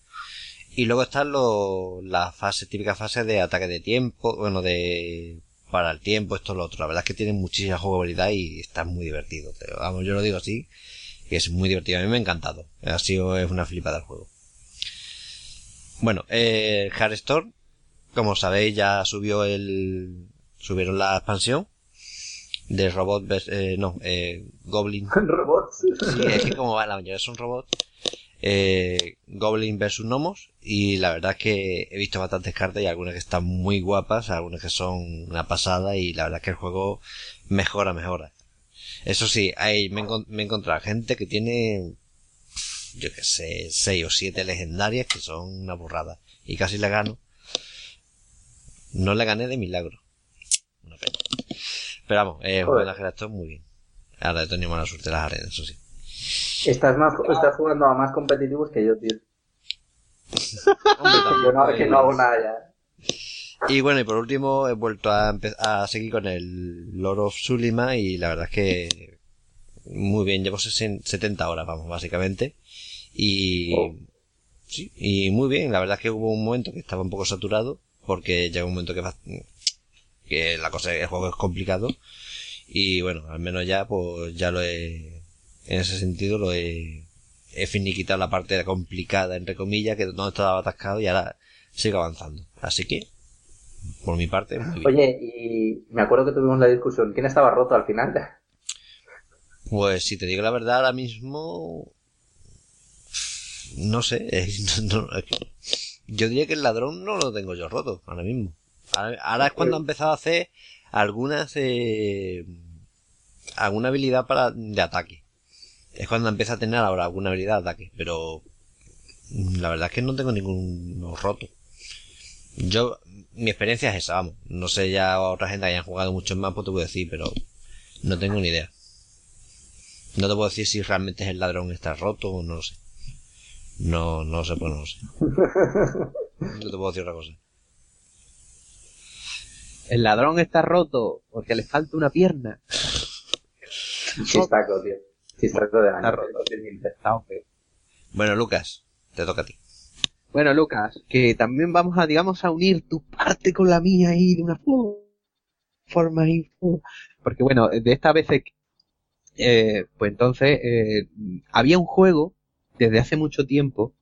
Y luego están los, las fases, típicas fases de ataque de tiempo, bueno, de, para el tiempo, esto, lo otro. La verdad es que tiene muchísima jugabilidad y está muy divertido. Vamos, yo lo digo así, que es muy divertido. A mí me ha encantado. Ha sido, es una flipada el juego. Bueno, eh, Hearthstone, como sabéis, ya subió el, subieron la expansión de robot, eh, no, eh, Goblin. ¿Robots? Sí, es que como va la mayoría son robots. Eh, Goblin versus Gnomos y la verdad es que he visto bastantes cartas y algunas que están muy guapas, algunas que son una pasada y la verdad es que el juego mejora, mejora. Eso sí, hay, me, he encontrado gente que tiene, yo que sé, seis o siete legendarias que son una burrada y casi le gano. No le gané de milagro. Una pena. Pero vamos, eh, muy bien. Ahora he tenido mala suerte las arenas, eso sí. Estás más, estás jugando a más competitivos que yo, tío. Hombre, Yo no, que no hago nada ya. Y bueno, y por último he vuelto a, a seguir con el Lord of Sulima y la verdad es que muy bien, llevo 60 70 horas, vamos, básicamente. Y Oh. sí, y muy bien, la verdad es que hubo un momento que estaba un poco saturado porque llega un momento que va- que la cosa, el juego es complicado y bueno, al menos ya pues ya lo he en ese sentido lo he he finiquitado la parte complicada entre comillas que no estaba atascado y ahora sigo avanzando. Así que por mi parte, muy bien. Oye, y me acuerdo que tuvimos la discusión. ¿Quién estaba roto al final? Pues si te digo la verdad, ahora mismo. No sé. no- yo diría que el ladrón no lo tengo yo roto, ahora mismo. Ahora, es cuando ha empezado a hacer algunas. Eh, alguna habilidad para de ataque. Es cuando empieza a tener ahora alguna habilidad de ataque. Pero. La verdad es que no tengo ninguno roto. Yo. Mi experiencia es esa, vamos. No sé ya otra gente que hayan jugado mucho más, pues te puedo decir, pero. No tengo ni idea. No te puedo decir si realmente es el ladrón está roto o no lo sé. No, no lo sé, pues no lo sé. No te puedo decir otra cosa. El ladrón está roto porque le falta una pierna. Chistaco, tío. Chistaco de Está roto. 2015. Está feo. Bueno, Lucas, te toca a ti. Bueno, Lucas, que también vamos a, digamos, a unir tu parte con la mía ahí de una fo- forma ahí. fo- Porque bueno, de esta vez, eh, pues entonces, eh, había un juego desde hace mucho tiempo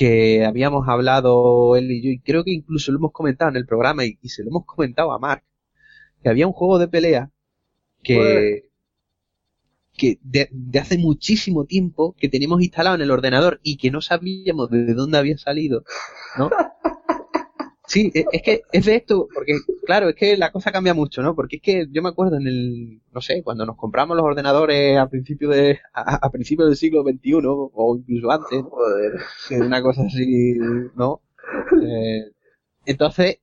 que habíamos hablado él y yo, y creo que incluso lo hemos comentado en el programa y, y se lo hemos comentado a Mark, que había un juego de pelea que, que de, de hace muchísimo tiempo que teníamos instalado en el ordenador y que no sabíamos de dónde había salido, ¿no? Sí, e- es que es de esto, porque claro, es que la cosa cambia mucho, ¿no? Porque es que yo me acuerdo en el, no sé, cuando nos compramos los ordenadores a principio de, a, a principios del siglo XXI o incluso antes. Joder. una cosa así, ¿no? Eh, entonces,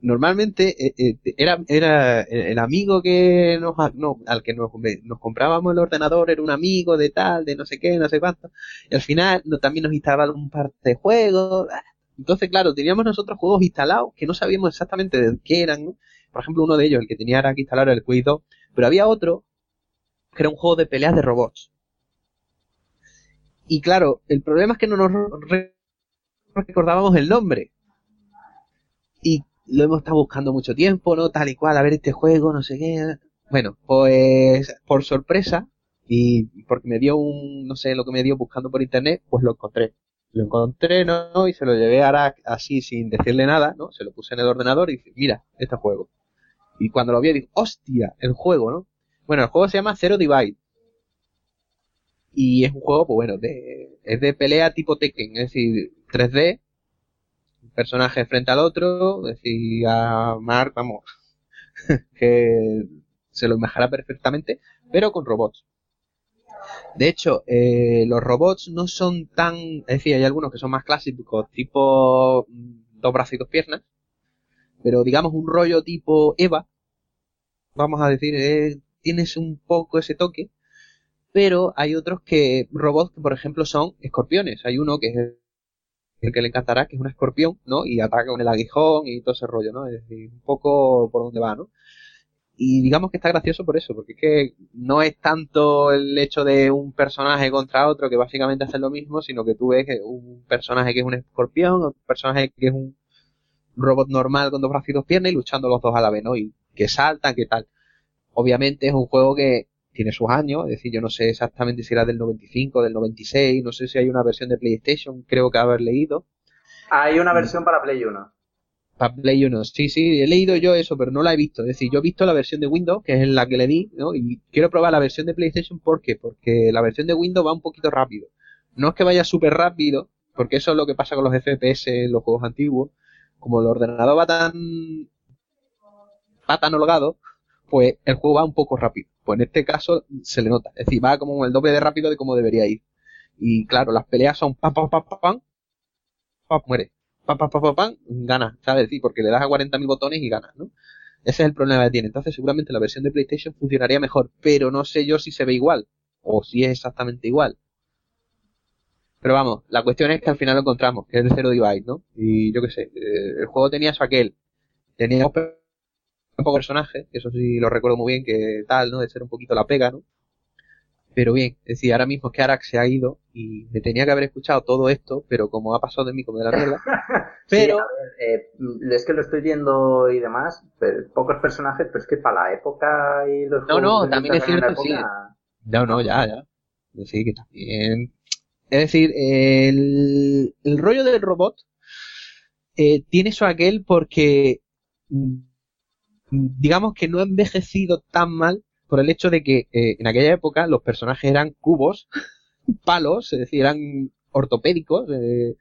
normalmente eh, eh, era, era el amigo que nos, no, al que nos, nos comprábamos el ordenador, era un amigo de tal, de no sé qué, no sé cuánto, y al final no, también nos instalaban un par de juegos. Entonces, claro, teníamos nosotros juegos instalados que no sabíamos exactamente de qué eran, ¿no? Por ejemplo, uno de ellos, el que tenía era que instalar el Quake 2, pero había otro que era un juego de peleas de robots. Y claro, el problema es que no nos re- recordábamos el nombre. Y lo hemos estado buscando mucho tiempo, ¿no? Tal y cual, a ver este juego, no sé qué. Bueno, pues por sorpresa, y porque me dio un, no sé lo que me dio buscando por internet, pues lo encontré. Lo encontré, ¿no? Y se lo llevé a Arak así sin decirle nada, ¿no? Se lo puse en el ordenador y dije, mira, este juego. Y cuando lo vi, dije, hostia, el juego, ¿no? Bueno, el juego se llama Zero Divide. Y es un juego, pues bueno, de, es de pelea tipo Tekken, es decir, 3D, un personaje frente al otro, es decir, a Mark, vamos, que se lo imaginará perfectamente, pero con robots. De hecho, eh, los robots no son tan, es decir, hay algunos que son más clásicos, tipo mm, dos brazos y dos piernas, pero digamos un rollo tipo Eva, vamos a decir, eh, tienes un poco ese toque, pero hay otros que, robots que por ejemplo son escorpiones, hay uno que es el que le encantará, que es un escorpión, ¿no? Y ataca con el aguijón y todo ese rollo, ¿no? Es decir, un poco por donde va, ¿no? Y digamos que está gracioso por eso, porque es que no es tanto el hecho de un personaje contra otro que básicamente hace lo mismo, sino que tú ves que un personaje que es un escorpión, un personaje que es un robot normal con dos brazos y dos piernas y luchando los dos a la vez, ¿no? Y que saltan, que tal. Obviamente es un juego que tiene sus años, es decir, yo no sé exactamente si era del 95, del 96, no sé si hay una versión de PlayStation, creo que haber leído. Hay una versión para Play 1. Para Play 1, sí, sí, he leído yo eso, pero no la he visto. Es decir, yo he visto la versión de Windows, que es la que le di, ¿no? Y quiero probar la versión de PlayStation, ¿por qué? Porque la versión de Windows va un poquito rápido. No es que vaya súper rápido, porque eso es lo que pasa con los FPS en los juegos antiguos. Como el ordenador va tan, va tan holgado, pues el juego va un poco rápido. Pues en este caso se le nota. Es decir, va como el doble de rápido de como debería ir. Y claro, las peleas son pam, pam, pam, pam, pam, pam, muere pam, pam, pam, pam, gana, ¿sabes? Sí, porque le das a 40.000 botones y ganas, ¿no? Ese es el problema que tiene. Entonces, seguramente la versión de PlayStation funcionaría mejor, pero no sé yo si se ve igual o si es exactamente igual. Pero vamos, la cuestión es que al final lo encontramos, que es de Zero Divide, ¿no? Y yo qué sé, eh, el juego tenía eso aquel. Tenía un poco personaje, que eso sí lo recuerdo muy bien, que tal, ¿no? De ser un poquito la pega, ¿no? Pero bien, es decir, ahora mismo es que Arax se ha ido y me tenía que haber escuchado todo esto, pero como ha pasado de mí como de la mierda. pero. Eh, es que lo estoy viendo y demás, pocos personajes, pero es que para la época y los. No, no, también es cierto, sí. No, no, ya, ya. Sí, que también. Es decir, el, el rollo del robot eh, tiene eso aquel porque mm, digamos que no ha envejecido tan mal por el hecho de que eh, en aquella época los personajes eran cubos, palos, es decir, eran ortopédicos. Eh,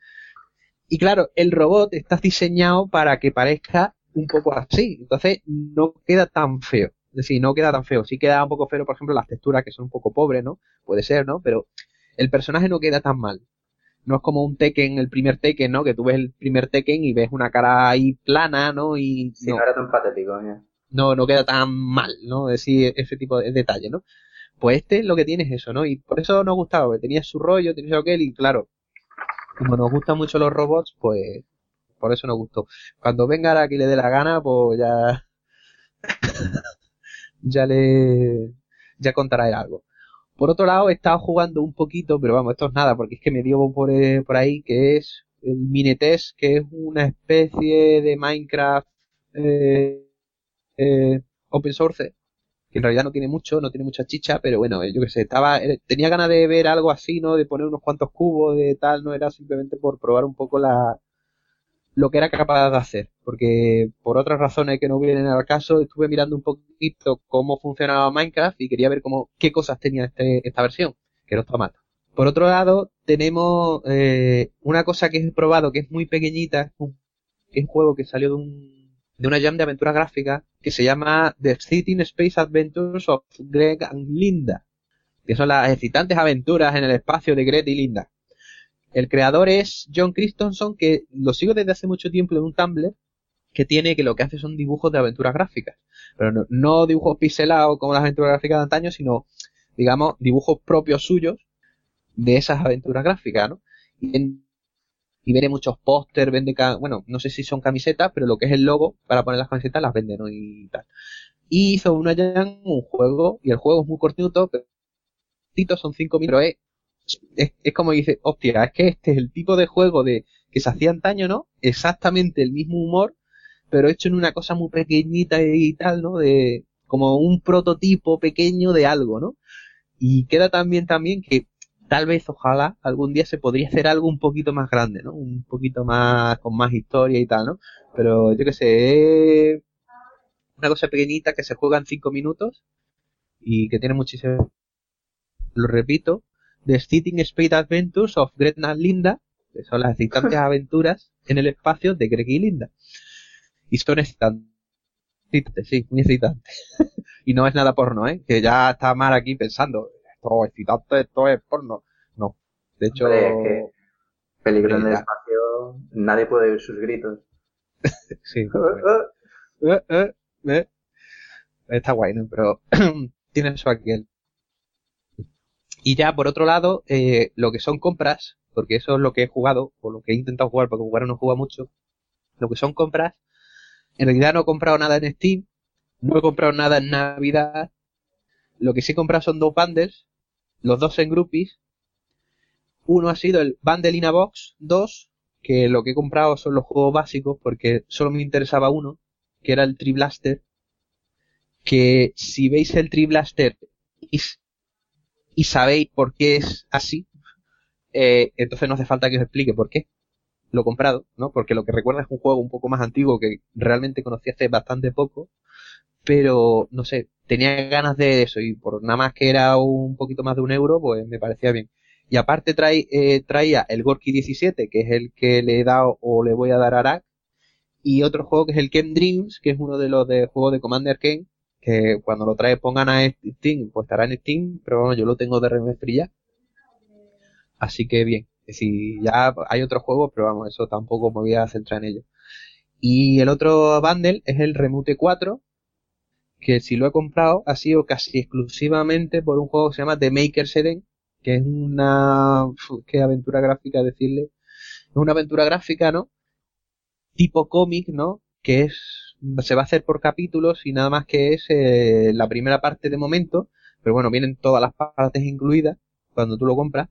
y claro, el robot está diseñado para que parezca un poco así. Entonces no queda tan feo. Es decir, no queda tan feo. Sí queda un poco feo, por ejemplo, las texturas que son un poco pobres, ¿no? Puede ser, ¿no? Pero el personaje no queda tan mal. No es como un Tekken, el primer Tekken, ¿no? Que tú ves el primer Tekken y ves una cara ahí plana, ¿no? Y sí, no, era tan patético, ¿eh? No, no queda tan mal, ¿no? Decir ese tipo de detalle, ¿no? Pues este lo que tiene es eso, ¿no? Y por eso nos gustaba, porque tenía su rollo, tenía aquel, y claro, como nos gustan mucho los robots, pues por eso nos gustó. Cuando venga ahora que le dé la gana, pues ya, ya le, ya contará algo. Por otro lado, he estado jugando un poquito, pero vamos, esto es nada, porque es que me dio por, eh, por ahí, que es el Minetest, que es una especie de Minecraft, eh, eh, open source, que en realidad no tiene mucho, no tiene mucha chicha, pero bueno, yo que sé, estaba, eh, tenía ganas de ver algo así, ¿no? De poner unos cuantos cubos, de tal, no era simplemente por probar un poco la, lo que era capaz de hacer, porque por otras razones que no vienen al caso, estuve mirando un poquito cómo funcionaba Minecraft y quería ver cómo, qué cosas tenía este, esta versión, que no está mal. Por otro lado, tenemos eh, una cosa que he probado que es muy pequeñita, es un juego que salió de un de una jam de aventuras gráficas que se llama The Exciting Space Adventures of Greg and Linda, que son las excitantes aventuras en el espacio de Greg y Linda. El creador es John Christensen, que lo sigo desde hace mucho tiempo en un Tumblr, que tiene que lo que hace son dibujos de aventuras gráficas. Pero no, dibujos pixelados como las aventuras gráficas de antaño, sino, digamos, dibujos propios suyos de esas aventuras gráficas, ¿no? Y en y veré muchos póster, vende, bueno, no sé si son camisetas, pero lo que es el logo para poner las camisetas las venden ¿no? y tal. Y hizo una un juego, y el juego es muy cortito, pero son 5 minutos, es, es, como dice, hostia, es que este es el tipo de juego de que se hacía antaño, ¿no? Exactamente el mismo humor, pero hecho en una cosa muy pequeñita y tal, ¿no? De como un prototipo pequeño de algo, ¿no? Y queda también también que tal vez, ojalá, algún día se podría hacer algo un poquito más grande, ¿no? Un poquito más, con más historia y tal, ¿no? Pero yo que sé, una cosa pequeñita que se juega en 5 minutos y que tiene muchísimo, lo repito, The Sitting Space Adventures of Gretna Linda, que son las excitantes aventuras en el espacio de Greg y Linda. Y son excitantes. excitante, sí, muy excitante. y no es nada porno, ¿eh? Que ya está mal aquí pensando, esto es excitante, esto es porno. No. De hecho... Hombre, es que peligro en el espacio, nadie puede oír sus gritos. sí. Eh, eh, eh. Está guay, ¿no? Pero tiene eso aquel. Y ya, por otro lado, eh, lo que son compras, porque eso es lo que he jugado, o lo que he intentado jugar, porque jugar no juega mucho, lo que son compras, en realidad no he comprado nada en Steam, no he comprado nada en Navidad, lo que sí he comprado son dos bundles, los dos en groupies, uno ha sido el Bundle Box 2, que lo que he comprado son los juegos básicos, porque solo me interesaba uno, que era el Triblaster, que si veis el Triblaster y, y sabéis por qué es así, eh, entonces no hace falta que os explique por qué lo comprado, ¿no? Porque lo que recuerda es un juego un poco más antiguo que realmente conocí hace bastante poco, pero no sé, tenía ganas de eso y por nada más que era un poquito más de un euro, pues me parecía bien. Y aparte trae, eh, traía el Gorky 17, que es el que le he dado o le voy a dar a Arak, y otro juego que es el Ken Dreams, que es uno de los de juegos de Commander Ken, que cuando lo trae pongan a Steam, pues estará en Steam, pero bueno, yo lo tengo de remestre ya. Así que bien, decir, ya hay otros juegos, pero vamos, eso tampoco me voy a centrar en ello. Y el otro bundle es el Remute 4, que si lo he comprado ha sido casi exclusivamente por un juego que se llama The Maker Eden, que es una, qué aventura gráfica decirle, es una aventura gráfica, ¿no? Tipo cómic, ¿no? Que es se va a hacer por capítulos y nada más que es eh, la primera parte de momento, pero bueno, vienen todas las partes incluidas cuando tú lo compras.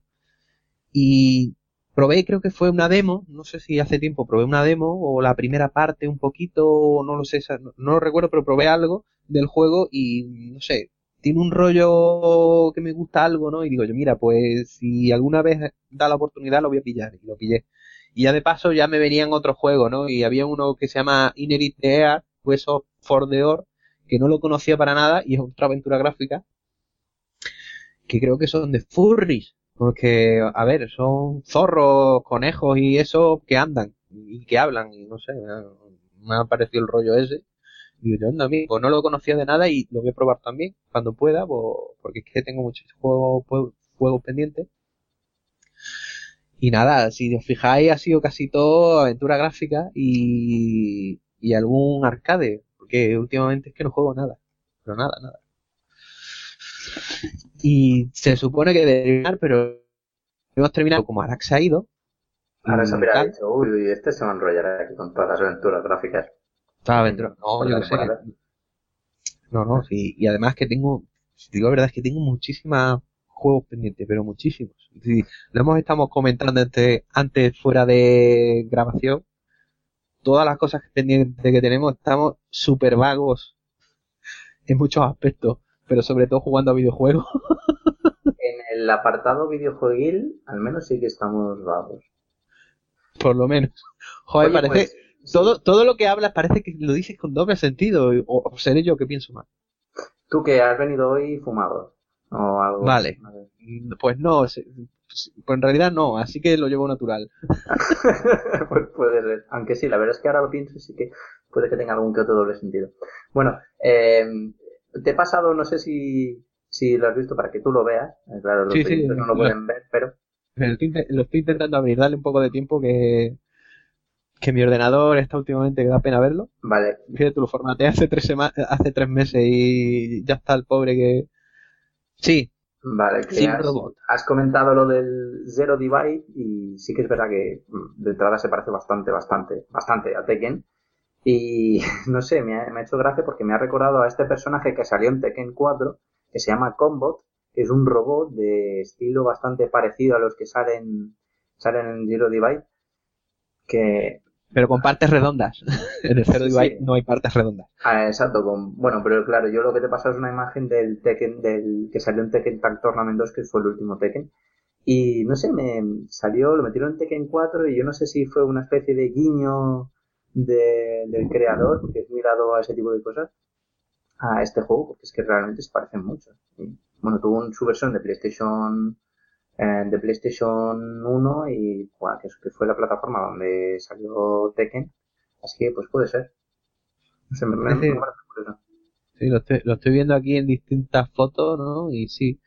Y probé, creo que fue una demo, no sé si hace tiempo probé una demo o la primera parte un poquito, no lo sé, no, lo recuerdo, pero probé algo del juego y no sé, tiene un rollo que me gusta algo, ¿no? Y digo yo, mira, pues si alguna vez da la oportunidad lo voy a pillar y lo pillé. Y ya de paso ya me venían otros juegos, ¿no? Y había uno que se llama Inherit the Air, Hueso for the Or, que no lo conocía para nada y es otra aventura gráfica que creo que son de furries. Porque, a ver, son zorros, conejos y eso que andan y que hablan y no sé, me ha, parecido el rollo ese. Digo, yo ando a mí, pues no lo conocía de nada y lo voy a probar también cuando pueda, pues, porque es que tengo muchos juegos, juegos pendientes. Y nada, si os fijáis, ha sido casi todo aventura gráfica y, y algún arcade, porque últimamente es que no juego nada, pero nada, nada. Y se supone que debe terminar, pero hemos terminado como Arax ha ido. Ahora se dicho, uy, este se va a enrollar aquí con todas las aventuras gráficas. Todas aventuras, no, yo sé. No, no, sí, y además que tengo, si digo la verdad es que tengo muchísimas juegos pendientes, pero muchísimos. lo hemos estado comentando antes, antes fuera de grabación. Todas las cosas pendientes que tenemos, estamos súper vagos en muchos aspectos, pero sobre todo jugando a videojuegos. en el apartado videojueguil, al menos sí que estamos vagos. Por lo menos. Joder, parece. Pues, todo, todo lo que hablas parece que lo dices con doble sentido, o, o seré yo que pienso mal. Tú que has venido hoy fumado o algo. Vale. Pues no, pues en realidad no, así que lo llevo natural. pues puede ser. Aunque sí, la verdad es que ahora lo pienso, sí que puede que tenga algún que otro doble sentido. Bueno, eh, te he pasado, no sé si, si lo has visto para que tú lo veas. Eh, claro, los sí, no lo pueden ver, pero. Lo estoy, intentando abrir, darle un poco de tiempo que, que mi ordenador está últimamente que da pena verlo. Vale. Fíjate, tú lo formateé hace tres semanas, hace tres meses y ya está el pobre que, Sí. Vale, has, comentado lo del Zero Divide y sí que es verdad que mm, de entrada se parece bastante, bastante, bastante a Tekken. Y no sé, me ha, hecho gracia porque me ha recordado a este personaje que salió en Tekken 4, que se llama Combot, que es un robot de estilo bastante parecido a los que salen, salen en Zero Divide, que pero con partes redondas. en el Zero Divide no hay partes redondas. Ah, exacto. Con, bueno, pero claro, yo lo que te paso es una imagen del Tekken, del que salió en Tekken Tag Tournament 2, que fue el último Tekken. Y no sé, me salió, lo metieron en Tekken 4 y yo no sé si fue una especie de guiño de, del creador, porque es mirado a ese tipo de cosas, a este juego, porque es que realmente se parecen mucho. bueno, tuvo su versión de PlayStation de PlayStation 1 y que, fue la plataforma donde salió Tekken. Así que pues puede ser. Se me, me- Ese- me parece curioso. Sí, lo estoy, lo estoy viendo aquí en distintas fotos, ¿no? Y sí.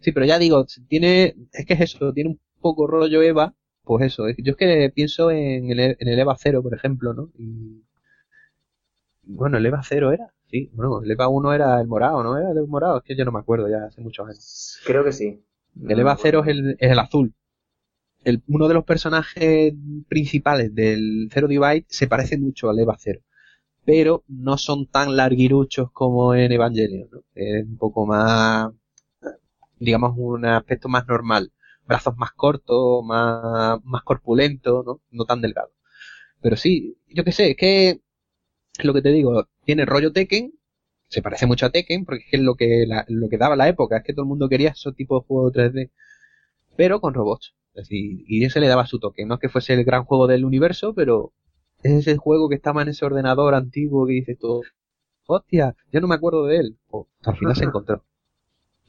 Sí, pero ya digo, tiene, es que es eso, tiene un poco rollo Eva, pues eso, es- yo es que pienso en el, en el Eva 0, por ejemplo, ¿no? Y, bueno, el Eva 0 era, sí, bueno, el Eva 1 era el morado, ¿no? Era el morado, es que yo no me acuerdo ya hace muchos años. Creo que sí. El Eva 0 es el, es el azul. El, uno de los personajes principales del Zero Divide se parece mucho al Eva 0. Pero no son tan larguiruchos como en Evangelion, ¿no? Es un poco más, digamos, un aspecto más normal. Brazos más cortos, más, más corpulentos, ¿no? No tan delgados. Pero sí, yo qué sé, es que, es lo que te digo, tiene rollo Tekken, se parece mucho a Tekken, porque es que lo que, la- lo que daba la época, es que todo el mundo quería esos tipos de juegos 3D, pero con robots. Es decir, y ese le daba su toque. No es que fuese el gran juego del universo, pero es ese juego que estaba en ese ordenador antiguo que dices tú, hostia, ya no me acuerdo de él. Al final se encontró.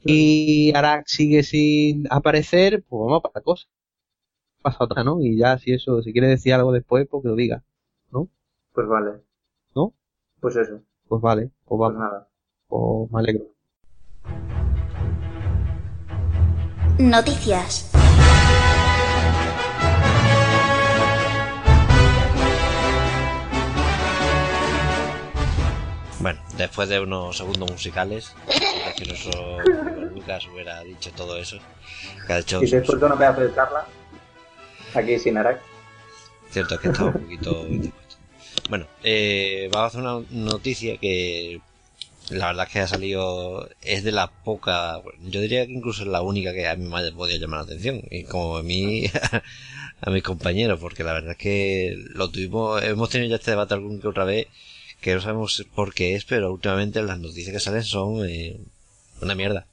Y Arak sigue sin aparecer, pues vamos para cosa. Pasa otra, ¿no? Y ya si eso, si quiere decir algo después, pues que lo diga. Pues vale. ¿No? Pues eso. Pues vale, pues Pues vamos, nada. pues me alegro. Noticias. Bueno, después de unos segundos musicales, que nuestro Lucas hubiera dicho todo eso, que ha hecho Y después de una pedazo de charla, aquí sin Arak. Cierto que estaba un poquito. Bueno, eh, vamos a hacer una noticia que la verdad es que ha salido, es de la poca, yo diría que incluso es la única que a mí me haya podido llamar la atención, y como a mí, a mis compañeros, porque la verdad es que lo tuvimos, hemos tenido ya este debate algún que otra vez, que no sabemos por qué es, pero últimamente las noticias que salen son eh, una mierda.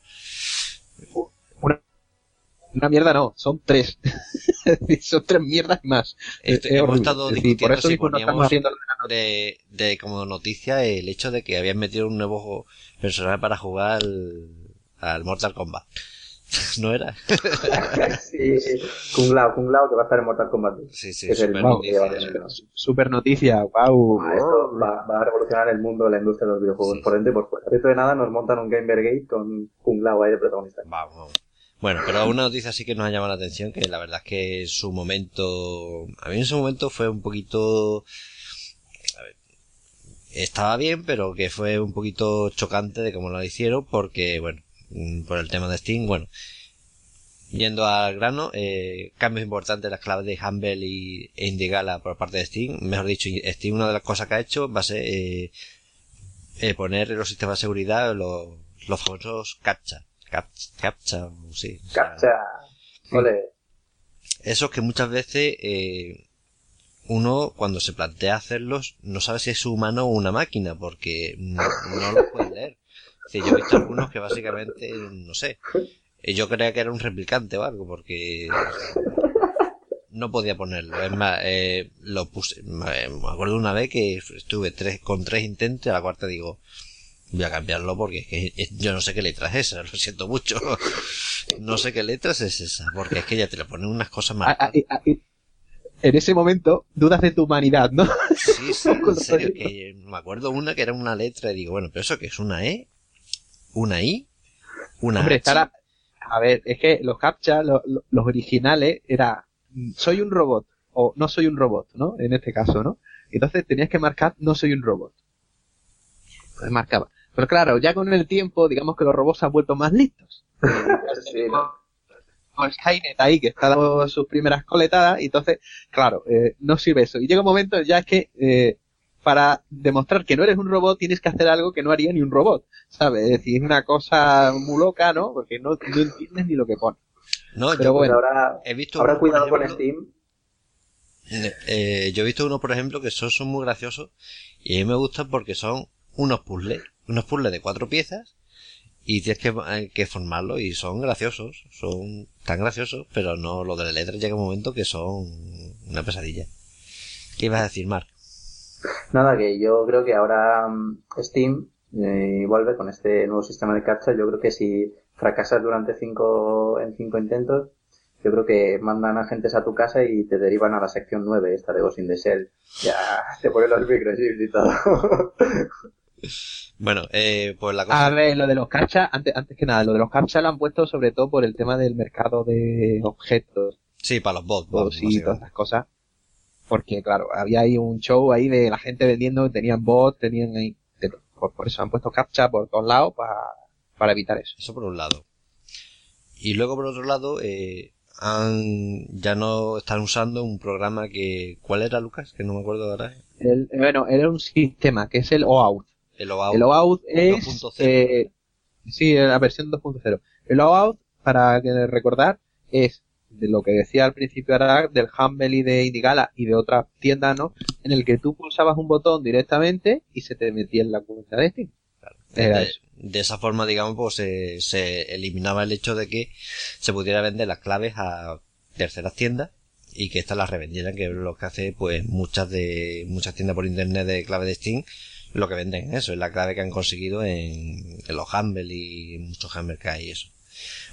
Una mierda no, son tres. Son tres mierdas más. Este, Es hemos estado Es discutiendo por eso si poníamos haciendo de, de como noticia el hecho de que habían metido un nuevo personaje para jugar al, al Mortal Kombat. ¿No era? sí, sí. Kung Lao, Kung Lao, que va a estar en Mortal Kombat. Sí, sí, es el super que noticia. lleva dentro. super noticia, wow. Ah, Esto va, va a revolucionar el mundo de la industria de los videojuegos Sí. por dentro y por fuera. Dentro de nada nos montan un Gamergate con Kung Lao ahí de protagonista. Vamos, vamos. Bueno, pero una noticia sí que nos ha llamado la atención, que la verdad es que en su momento, a mí en su momento fue un poquito, a ver, estaba bien, pero que fue un poquito chocante de cómo lo hicieron, porque, bueno, por el tema de Steam, bueno, yendo al grano, eh, cambios importantes en las claves de Humble y e Indigala por parte de Steam, mejor dicho, Steam una de las cosas que ha hecho va a ser eh, eh, poner en los sistemas de seguridad los, los famosos CAPTCHA. Cap, captcha, sí. o sea, Captcha. Esos que muchas veces eh, uno cuando se plantea hacerlos no sabe si es humano o una máquina porque no, no lo puede leer. Decir, yo he visto algunos que básicamente, no sé, eh, yo creía que era un replicante o algo porque no podía ponerlo. Es más, eh, lo puse, me me acuerdo una vez que estuve tres, con tres intentos y a la cuarta digo, voy a cambiarlo porque es que yo no sé qué letras es esa, lo siento mucho. No sé qué letras es esa, porque es que ya te le ponen unas cosas más. En ese momento dudas de tu humanidad, ¿no? Sí, sí, en serio, es que me acuerdo una que era una letra y digo, bueno, pero eso que es una E, una I, una Hombre, H. estará... A ver, es que los captcha, lo- lo- los originales, era soy un robot o no soy un robot, ¿no? En este caso, ¿no? Entonces tenías que marcar no soy un robot. Entonces marcaba. Pero claro, ya con el tiempo, digamos que los robots se han vuelto más listos. Sí, ¿no? Con Skynet ahí que está dando sus primeras coletadas y entonces, claro, eh, no sirve eso. Y llega un momento ya es que eh, para demostrar que no eres un robot tienes que hacer algo que no haría ni un robot, ¿sabes? Es decir, una cosa muy loca, ¿no? Porque no, no entiendes ni lo que pone. No, pero yo Pues bueno. ahora, he visto ahora uno, por cuidado con ejemplo, Steam. eh, yo he visto uno, por ejemplo, que son, son muy graciosos y a mí me gustan porque son unos puzzles, unos puzzles de cuatro piezas y tienes que, eh, que formarlo y son graciosos, son tan graciosos, pero no, lo de las letras llega un momento que son una pesadilla. ¿Qué ibas a decir, Mark? Nada, que yo creo que ahora mm, Steam eh, vuelve con este nuevo sistema de captcha. Yo creo que si fracasas durante cinco, en cinco intentos, yo creo que mandan agentes a tu casa y te derivan a la sección 9, esta de Ghost in the Shell. Ya te ponen los microchips y todo. Bueno, eh, pues la cosa... A ver, lo de los captcha, antes, antes que nada, lo de los captcha lo han puesto sobre todo por el tema del mercado de objetos Sí, para los bots. bots y todas esas cosas. Porque, claro, había ahí un show ahí de la gente vendiendo, tenían bots, tenían ahí... de. Por, por eso han puesto captcha por todos lados para, para evitar eso. Eso por un lado. Y luego por otro lado, eh, han, ya no están usando un programa que... ¿Cuál era, Lucas? Que no me acuerdo ahora. El- bueno, era un sistema que es el OAuth. El OAuth. El OAuth es... 2.0. eh, sí, la versión 2.0. El OAuth, para recordar, es de lo que decía al principio Arak, del Humble y de Indigala y de otras tiendas, ¿no? En el que tú pulsabas un botón directamente y se te metía en la cuenta de Steam. Era de, eso. de esa forma, digamos, pues se, se eliminaba el hecho de que se pudiera vender las claves a terceras tiendas y que estas las revendieran, que es lo que hace pues muchas de muchas tiendas por internet de clave de Steam lo que venden es eso, es la clave que han conseguido en, en los Humble y muchos Humble que hay y eso.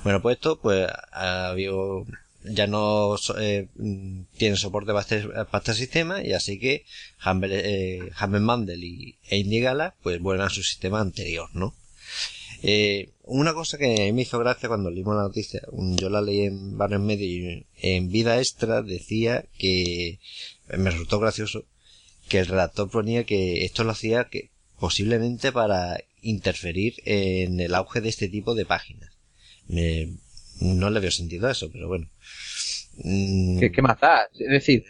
Bueno, pues esto pues ha habido ya no eh, mm, tiene soporte para este, para sistema y así que Humble, eh, Humble Bundle y, e Indigala pues vuelven a su sistema anterior, ¿no? Eh, una cosa que me hizo gracia cuando leímos la noticia, yo la leí en varios medios y en Vida Extra decía que me resultó gracioso que el redactor ponía que esto lo hacía que posiblemente para interferir en el auge de este tipo de páginas. Me- no le veo sentido a eso, pero bueno. Mm, ¿Qué, qué más da? Es decir,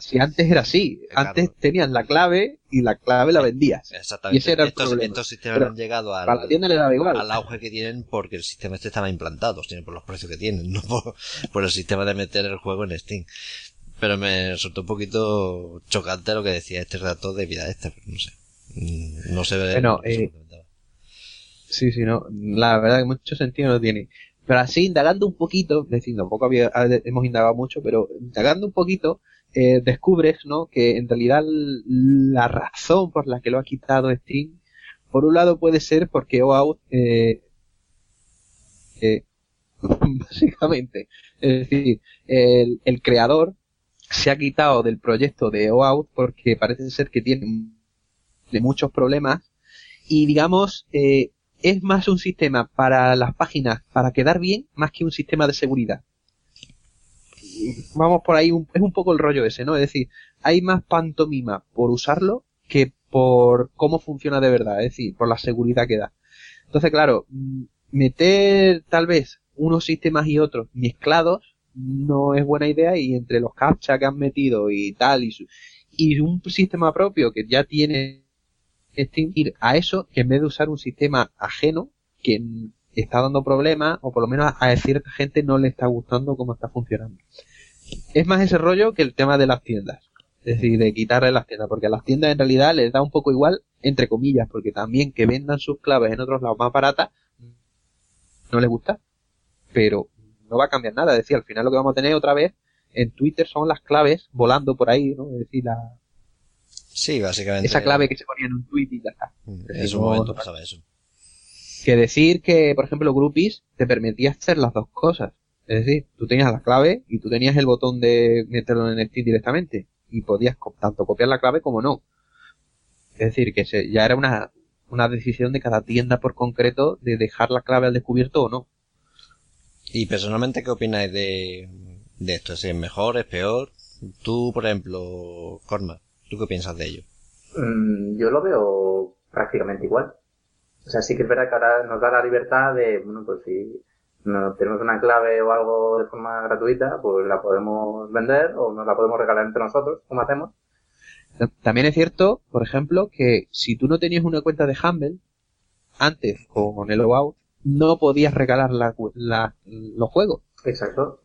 si antes era así, Claro. antes tenías la clave y la clave la vendías. Exactamente. y ese era el estos, problema. estos sistemas Pero han llegado al, la igual. al auge que tienen porque el sistema este estaba implantado, sino por los precios que tienen, no por, por el sistema de meter el juego en Steam. Pero me resultó un poquito chocante lo que decía este redactor de vida extra, pero no sé. Mm, No se ve. Bueno, eh. Sí, sí, no. La verdad que mucho sentido no tiene. Pero así, indagando un poquito, es decir, tampoco había, ha- hemos indagado mucho, pero indagando un poquito, eh, descubres, ¿no? Que en realidad la razón por la que lo ha quitado Steam, por un lado puede ser porque OAuth, eh, eh, básicamente, es decir, el, el creador se ha quitado del proyecto de OAuth porque parece ser que tiene de muchos problemas y digamos, eh, es más un sistema para las páginas para quedar bien más que un sistema de seguridad. Vamos por ahí, un- es un poco el rollo ese, ¿no? Es decir, hay más pantomima por usarlo que por cómo funciona de verdad, es decir, por la seguridad que da. Entonces, claro, mm, meter tal vez unos sistemas y otros mezclados no es buena idea y entre los captcha que han metido y tal y, su- y un sistema propio que ya tiene Steam ir a eso que en vez de usar un sistema ajeno que está dando problemas o por lo menos a cierta gente no le está gustando cómo está funcionando. Es más ese rollo que el tema de las tiendas. Es decir, de quitarle las tiendas, porque a las tiendas en realidad les da un poco igual, entre comillas, porque también que vendan sus claves en otros lados más baratas, no les gusta. Pero no va a cambiar nada. Es decir, al final lo que vamos a tener otra vez en Twitter son las claves volando por ahí, ¿no? Es decir, la, Sí, básicamente. esa clave que se ponía en un tweet y ya está. Mm, En su momento pasaba eso. que decir que, por ejemplo, Groupies te permitía hacer las dos cosas. Es decir, tú tenías la clave y tú tenías el botón de meterlo en Steam directamente. Y podías tanto copiar la clave como no. Es decir, que se, ya era una, una decisión de cada tienda por concreto de dejar la clave al descubierto o no. Y personalmente, ¿qué opináis de, de esto? ¿Si es mejor, es peor? Tú, por ejemplo, Corma, ¿tú qué piensas de ello? Mm, yo lo veo prácticamente igual. O sea, sí que es verdad que ahora nos da la libertad de, bueno, pues si no tenemos una clave o algo de forma gratuita, pues la podemos vender o nos la podemos regalar entre nosotros, como hacemos. También es cierto, por ejemplo, que si tú no tenías una cuenta de Humble, antes con el OAuth, no podías regalar la, la- los juegos. Exacto.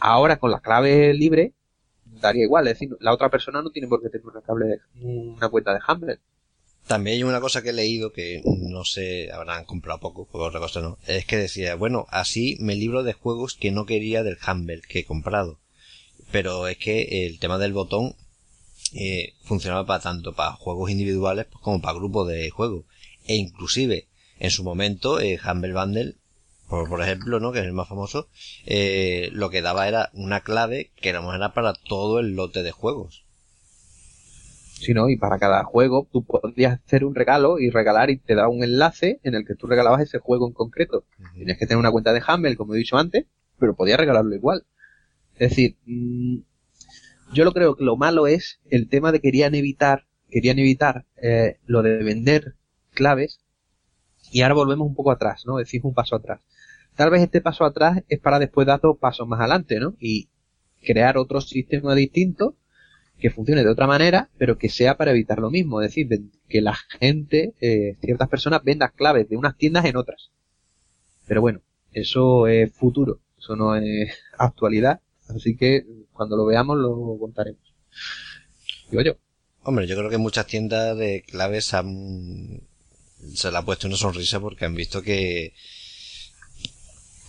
Ahora con la clave libre daría igual, es decir, la otra persona no tiene por qué tener una, cable una cuenta de Humble. También hay una cosa que he leído que no sé, habrán comprado poco, porque otra cosa no. Es que decía, bueno, así me libro de juegos que no quería del Humble que he comprado. Pero es que el tema del botón eh, funcionaba para tanto para juegos individuales como para grupos de juegos. E inclusive, en su momento, eh, Humble Bundle por, ejemplo, ¿no? Que es el más famoso, eh, lo que daba era una clave que era para todo el lote de juegos. Sí, ¿no? Y para cada juego tú podías hacer un regalo y regalar y te da un enlace en el que tú regalabas ese juego en concreto. Tienes que tener una cuenta de Humble, como he dicho antes, pero podías regalarlo igual. Es decir, mm, yo lo creo que lo malo es el tema de querían evitar, querían evitar eh, lo de vender claves y ahora volvemos un poco atrás, ¿no? Decimos un paso atrás. Tal vez este paso atrás es para después dar dos pasos más adelante, ¿no? Y crear otro sistema distinto que funcione de otra manera, pero que sea para evitar lo mismo. Es decir, que la gente, eh, ciertas personas vendan claves de unas tiendas en otras. Pero bueno, eso es futuro, eso no es actualidad. Así que cuando lo veamos lo contaremos. Digo yo. Hombre, yo creo que muchas tiendas de claves han, se le ha puesto una sonrisa porque han visto que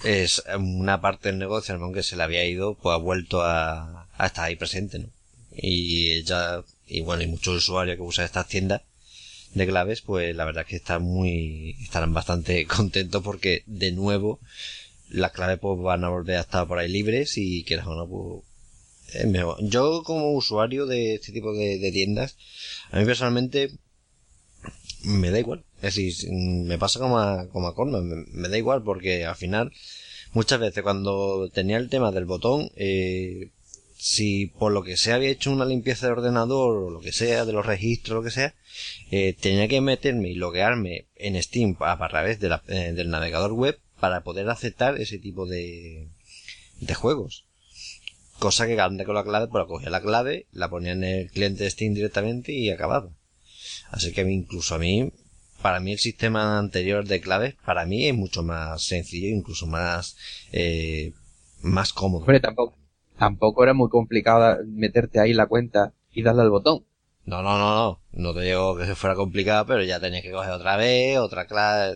es una parte del negocio, aunque se le había ido, pues ha vuelto a, estar ahí presente, ¿no? Y ya, y bueno, y muchos usuarios que usan estas tiendas de claves, pues la verdad es que están muy, estarán bastante contentos porque de nuevo las claves pues van a volver a estar por ahí libres y quieras o no, pues es. Yo como usuario de este tipo de, de tiendas, a mí personalmente me da igual. Es decir, me pasa como a, como a me, da igual porque al final, muchas veces cuando tenía el tema del botón, eh, si por lo que sea había hecho una limpieza de ordenador o lo que sea, de los registros, lo que sea, eh, tenía que meterme y loguearme en Steam a, través eh, del navegador web para poder aceptar ese tipo de, de juegos. Cosa que antes con la clave, pues cogía la clave, la ponía en el cliente de Steam directamente y acababa. Así que incluso a mí para mí el sistema anterior de claves, para mí es mucho más sencillo, incluso más, eh, más cómodo. Hombre, tampoco, tampoco era muy complicado meterte ahí la cuenta y darle al botón. No, no, no, no. No te digo que fuera complicado, pero ya tenías que coger otra vez, otra clave.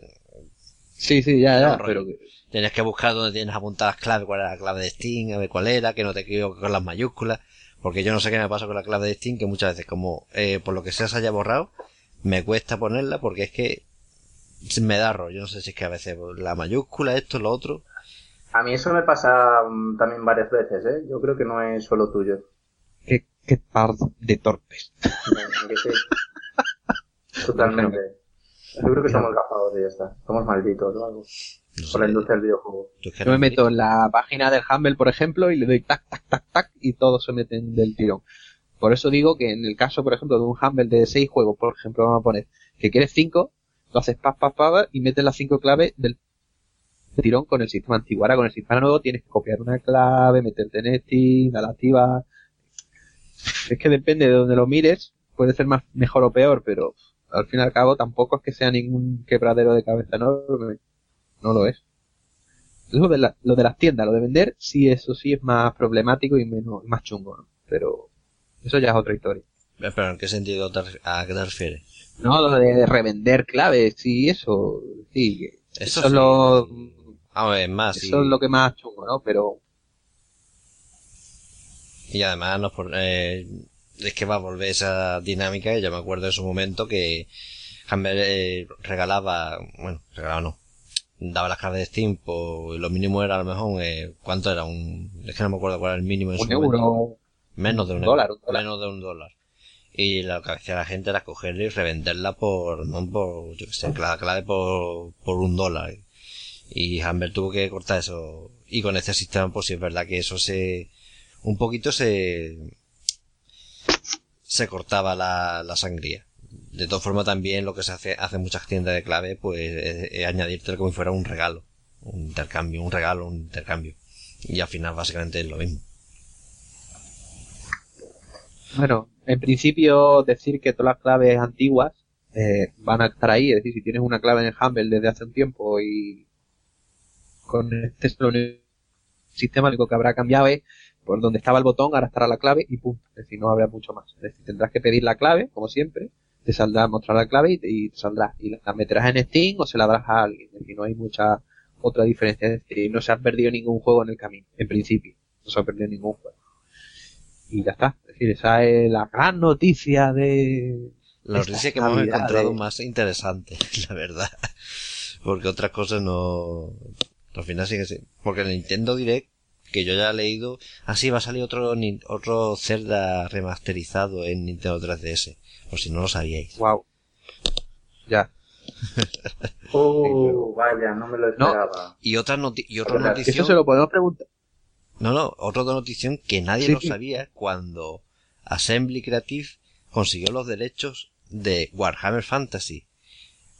Sí, sí, ya, ya, pero Tienes que buscar dónde tienes apuntadas claves, cuál era la clave de Steam, a ver cuál era, que no te equivoques con las mayúsculas. Porque yo no sé qué me pasa con la clave de Steam, que muchas veces como, eh, por lo que sea se haya borrado, me cuesta ponerla porque es que me da rollo. No sé si es que a veces la mayúscula, esto, lo otro. A mí eso me pasa mm, también varias veces, ¿eh? Yo creo que no es solo tuyo. Qué, qué par de torpes. Totalmente. Yo creo que somos gafados y ya está. Somos malditos o algo. Por la industria del videojuego. Yo me meto en la página del Humble, por ejemplo, y le doy tac, tac, tac, tac, y todos se meten del tirón. Por eso digo que en el caso, por ejemplo, de un Humble de 6 juegos, por ejemplo, vamos a poner que quieres 5, lo haces paz, paz, paz, y metes las 5 claves del tirón con el sistema antiguo. Ahora con el sistema nuevo tienes que copiar una clave, meterte en Steam, la activa. Es que depende de donde lo mires, puede ser más, mejor o peor, pero al fin y al cabo tampoco es que sea ningún quebradero de cabeza enorme. No lo es. Lo de, lo de las tiendas, lo de vender, sí, eso sí es más problemático y menos, más chungo, ¿no? Pero eso ya es otra historia. ¿Pero en qué sentido a qué te refieres? No, lo de revender claves y eso, sí. Eso, es lo... Ah, más, Eso es lo que más chungo, ¿no? Pero... Y además no eh, es que va a volver esa dinámica, yo me acuerdo en su momento que Hamber eh, regalaba, bueno, regalaba no, daba las claves de Steam, pues lo mínimo era a lo mejor, eh, ¿cuánto era? Un, es que no me acuerdo cuál era el mínimo en un euro. Menos de un, dólar, Menos de un dólar. Y lo que hacía la gente era cogerla y revenderla por, no por, yo que sé, la clave por, por un dólar. Y Hamber tuvo que cortar eso. Y con este sistema, pues sí es verdad que eso se, un poquito se, se cortaba la, la sangría. De todas formas también lo que se hace, hace muchas tiendas de clave, pues es, añadirte como si fuera un regalo. Un intercambio, un regalo, un intercambio. Y al final básicamente es lo mismo. Bueno, en principio decir que todas las claves antiguas eh, van a estar ahí, es decir, si tienes una clave en el Humble desde hace un tiempo y con este sistema único que habrá cambiado es por donde estaba el botón, ahora estará la clave y punto. Es decir, no habrá mucho más. Es decir, tendrás que pedir la clave, como siempre, te saldrá mostrar la clave y te, saldrá. Y la meterás en Steam o se la darás a alguien. Es decir, no hay mucha otra diferencia. Es decir, no se ha perdido ningún juego en el camino, en principio. No se ha perdido ningún juego. Y ya está decir, esa es la gran noticia de... La noticia que hemos encontrado más interesante, la verdad. Porque otras cosas no... Al final sí que sí. Porque el Nintendo Direct, que yo ya he leído, así va a salir otro, otro Zelda remasterizado en Nintendo 3DS. Por si no lo sabíais. Wow. Ya. Uh, vaya, no me lo esperaba. y otra, noti y otra noticia. Eso se lo podemos preguntar. No, no, otra notición que nadie lo sabía cuando Assembly Creative consiguió los derechos de Warhammer Fantasy.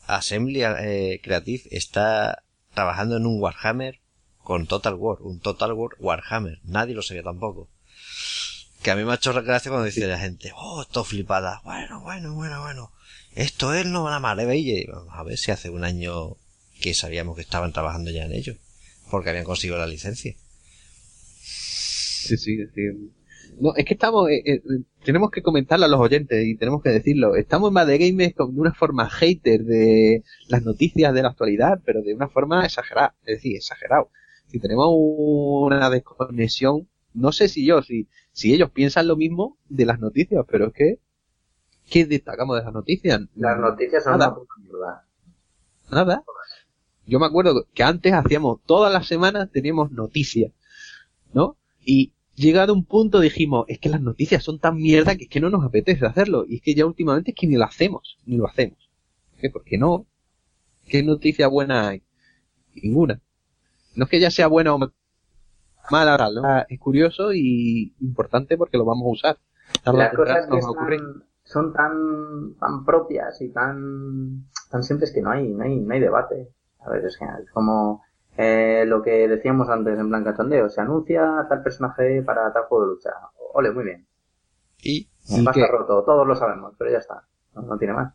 Assembly eh, Creative está trabajando en un Warhammer con Total War, un Total War Warhammer. Nadie lo sabía tampoco. Que a mí me ha hecho gracia cuando dice la gente, oh, esto flipada. Bueno, bueno, bueno, bueno. Esto es no una maravilla. Vamos a ver si hace un año que sabíamos que estaban trabajando ya en ello. Porque habían conseguido la licencia. Sí, sí, sí. No, es que estamos, eh, eh, tenemos que comentarlo a los oyentes y tenemos que decirlo. Estamos en Mad Games con una forma hater de las noticias de la actualidad, pero de una forma exagerada, es decir, exagerado. Si tenemos una desconexión, no sé si yo, si, si ellos piensan lo mismo de las noticias, pero es que, ¿qué destacamos de las noticias? Las noticias son Nada. una Nada. Yo me acuerdo que antes hacíamos, todas las semanas teníamos noticias, ¿no? Y llegado un punto dijimos, es que las noticias son tan mierda que es que no nos apetece hacerlo. Y es que ya últimamente es que ni lo hacemos, ni lo hacemos. ¿Qué? ¿Por qué no? ¿Qué noticia buena hay? Ninguna. No es que ya sea buena o mala, ahora es curioso y importante porque lo vamos a usar. Las cosas que son tan, tan propias y tan, tan simples que no hay, no hay, no hay debate. A ver, es genial. Es como, eh, lo que decíamos antes en Blanca Tondeo, se anuncia tal personaje para tal juego de lucha. Ole, muy bien. Y, ¿Y roto, todos lo sabemos, pero ya está. No, tiene más.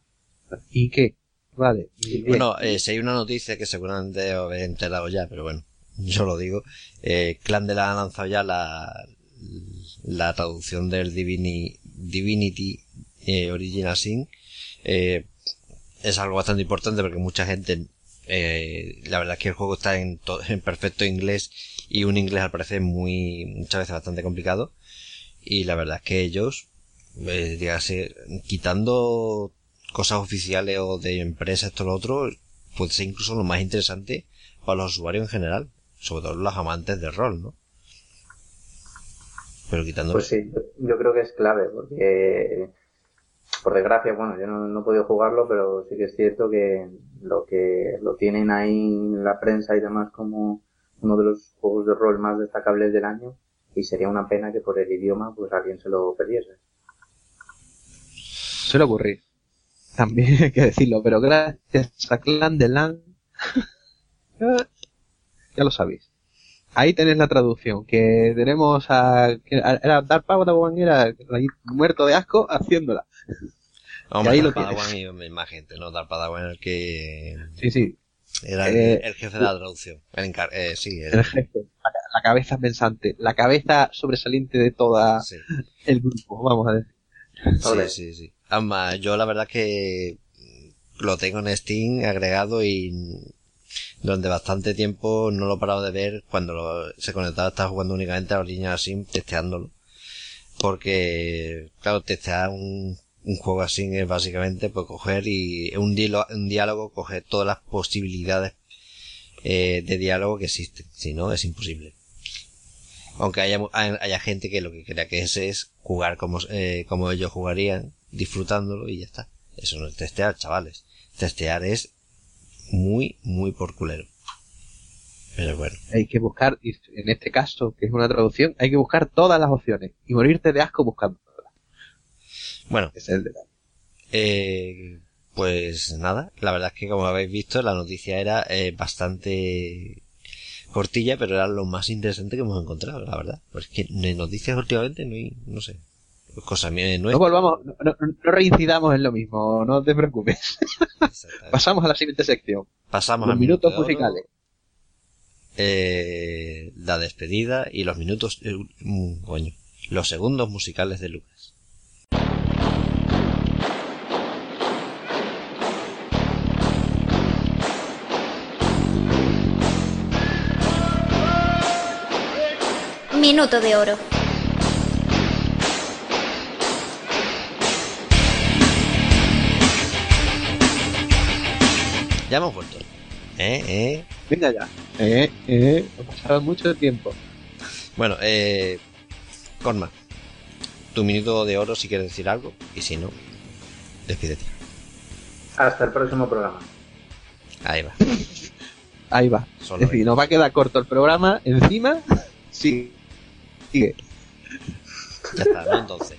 ¿Y qué? Vale. bueno, eh, si hay una noticia que seguramente os habéis enterado ya, pero bueno, yo lo digo. Eh, Clan ha lanzado ya la, la traducción del Divinity, Divinity eh, Original Sin. Eh, es algo bastante importante porque mucha gente eh, la verdad es que el juego está en, en perfecto inglés y un inglés al parecer muy, muchas veces bastante complicado. Y la verdad es que ellos, eh, quitando cosas oficiales o de empresas, esto lo otro, puede ser incluso lo más interesante para los usuarios en general, sobre todo los amantes de rol, ¿no? Pero quitando. Pues sí, yo creo que es clave, porque por desgracia, bueno, yo no, no, he podido jugarlo, pero sí que es cierto que lo que lo tienen ahí en la prensa y demás como uno de los juegos de rol más destacables del año y sería una pena que por el idioma pues alguien se lo perdiese. Suele ocurrir. También hay que decirlo, pero gracias a Clan de Land ya lo sabéis. Ahí tenéis la traducción, que tenemos a... Era Dark Padawan, era muerto de asco haciéndola. Hombre, ahí lo Padawan y más gente, ¿no? Dark Padawan el que... Sí, sí. Era eh, el, jefe de la traducción. El, eh, sí, el, jefe. La, cabeza pensante. La cabeza sobresaliente de toda el grupo, vamos a decir. Sí, sí, sí. Además, yo la verdad que lo tengo en Steam agregado y durante bastante tiempo no lo he parado de ver cuando se conectaba estaba jugando únicamente a los niños así testeándolo. Porque claro testear un, un juego así es básicamente pues coger y un, diálogo, un diálogo coger todas las posibilidades eh, de diálogo que existen. Si no es imposible. Aunque haya, haya gente que lo que crea que es es jugar como, eh, como ellos jugarían disfrutándolo y ya está. Eso no es testear chavales. Testear es muy, muy por culero. Pero bueno. Hay que buscar, en este caso, que es una traducción, hay que buscar todas las opciones y morirte de asco buscando Bueno. Es el de eh, pues nada, la verdad es que como habéis visto, la noticia era eh, bastante cortilla, pero era lo más interesante que hemos encontrado, la verdad. Pues que en noticias últimamente no hay, no sé, no, no volvamos, no, reincidamos en lo mismo, no te preocupes. Pasamos a la siguiente sección. Pasamos los minutos musicales. Eh, la despedida y los minutos, eh, mm, coño, los segundos musicales de Lucas. Minuto de oro. Ya hemos vuelto. ¿Eh? ¿Eh? Venga ya. Eh, eh, ha pasado mucho tiempo. Bueno, eh, Corma, tu minuto de oro si quieres decir algo, y si no, despídete. Hasta el próximo programa. Ahí va. Ahí va. Solo es decir, nos va a quedar corto el programa. Encima, sí. Sigue. Ya está, ¿no? Entonces,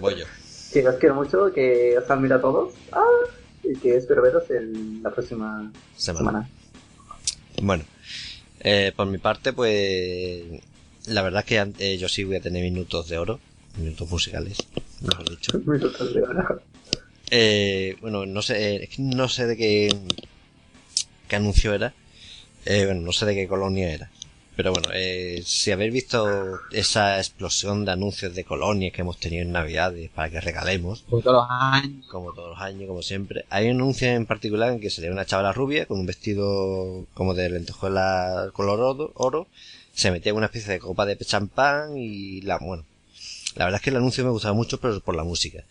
voy yo. Que os quiero mucho, que os admiro a todos. Ah, que espero veros en la próxima Semana. semana. Bueno, eh, por mi parte, pues la verdad es que eh, yo sí voy a tener minutos de oro, minutos musicales, mejor dicho. Minutos de hora. Eh, bueno, no sé, que no sé de qué, qué anuncio era, eh, bueno, no sé de qué colonia era. Pero bueno, eh, si habéis visto esa explosión de anuncios de colonias que hemos tenido en Navidades para que regalemos, Como todos los años. como todos los años, como siempre. Hay un anuncio en particular en que se ve una chavala rubia con un vestido como de lentejuela color oro, oro, se metía en una especie de copa de champán y la, bueno, la verdad es que el anuncio me gustaba mucho, pero por la música.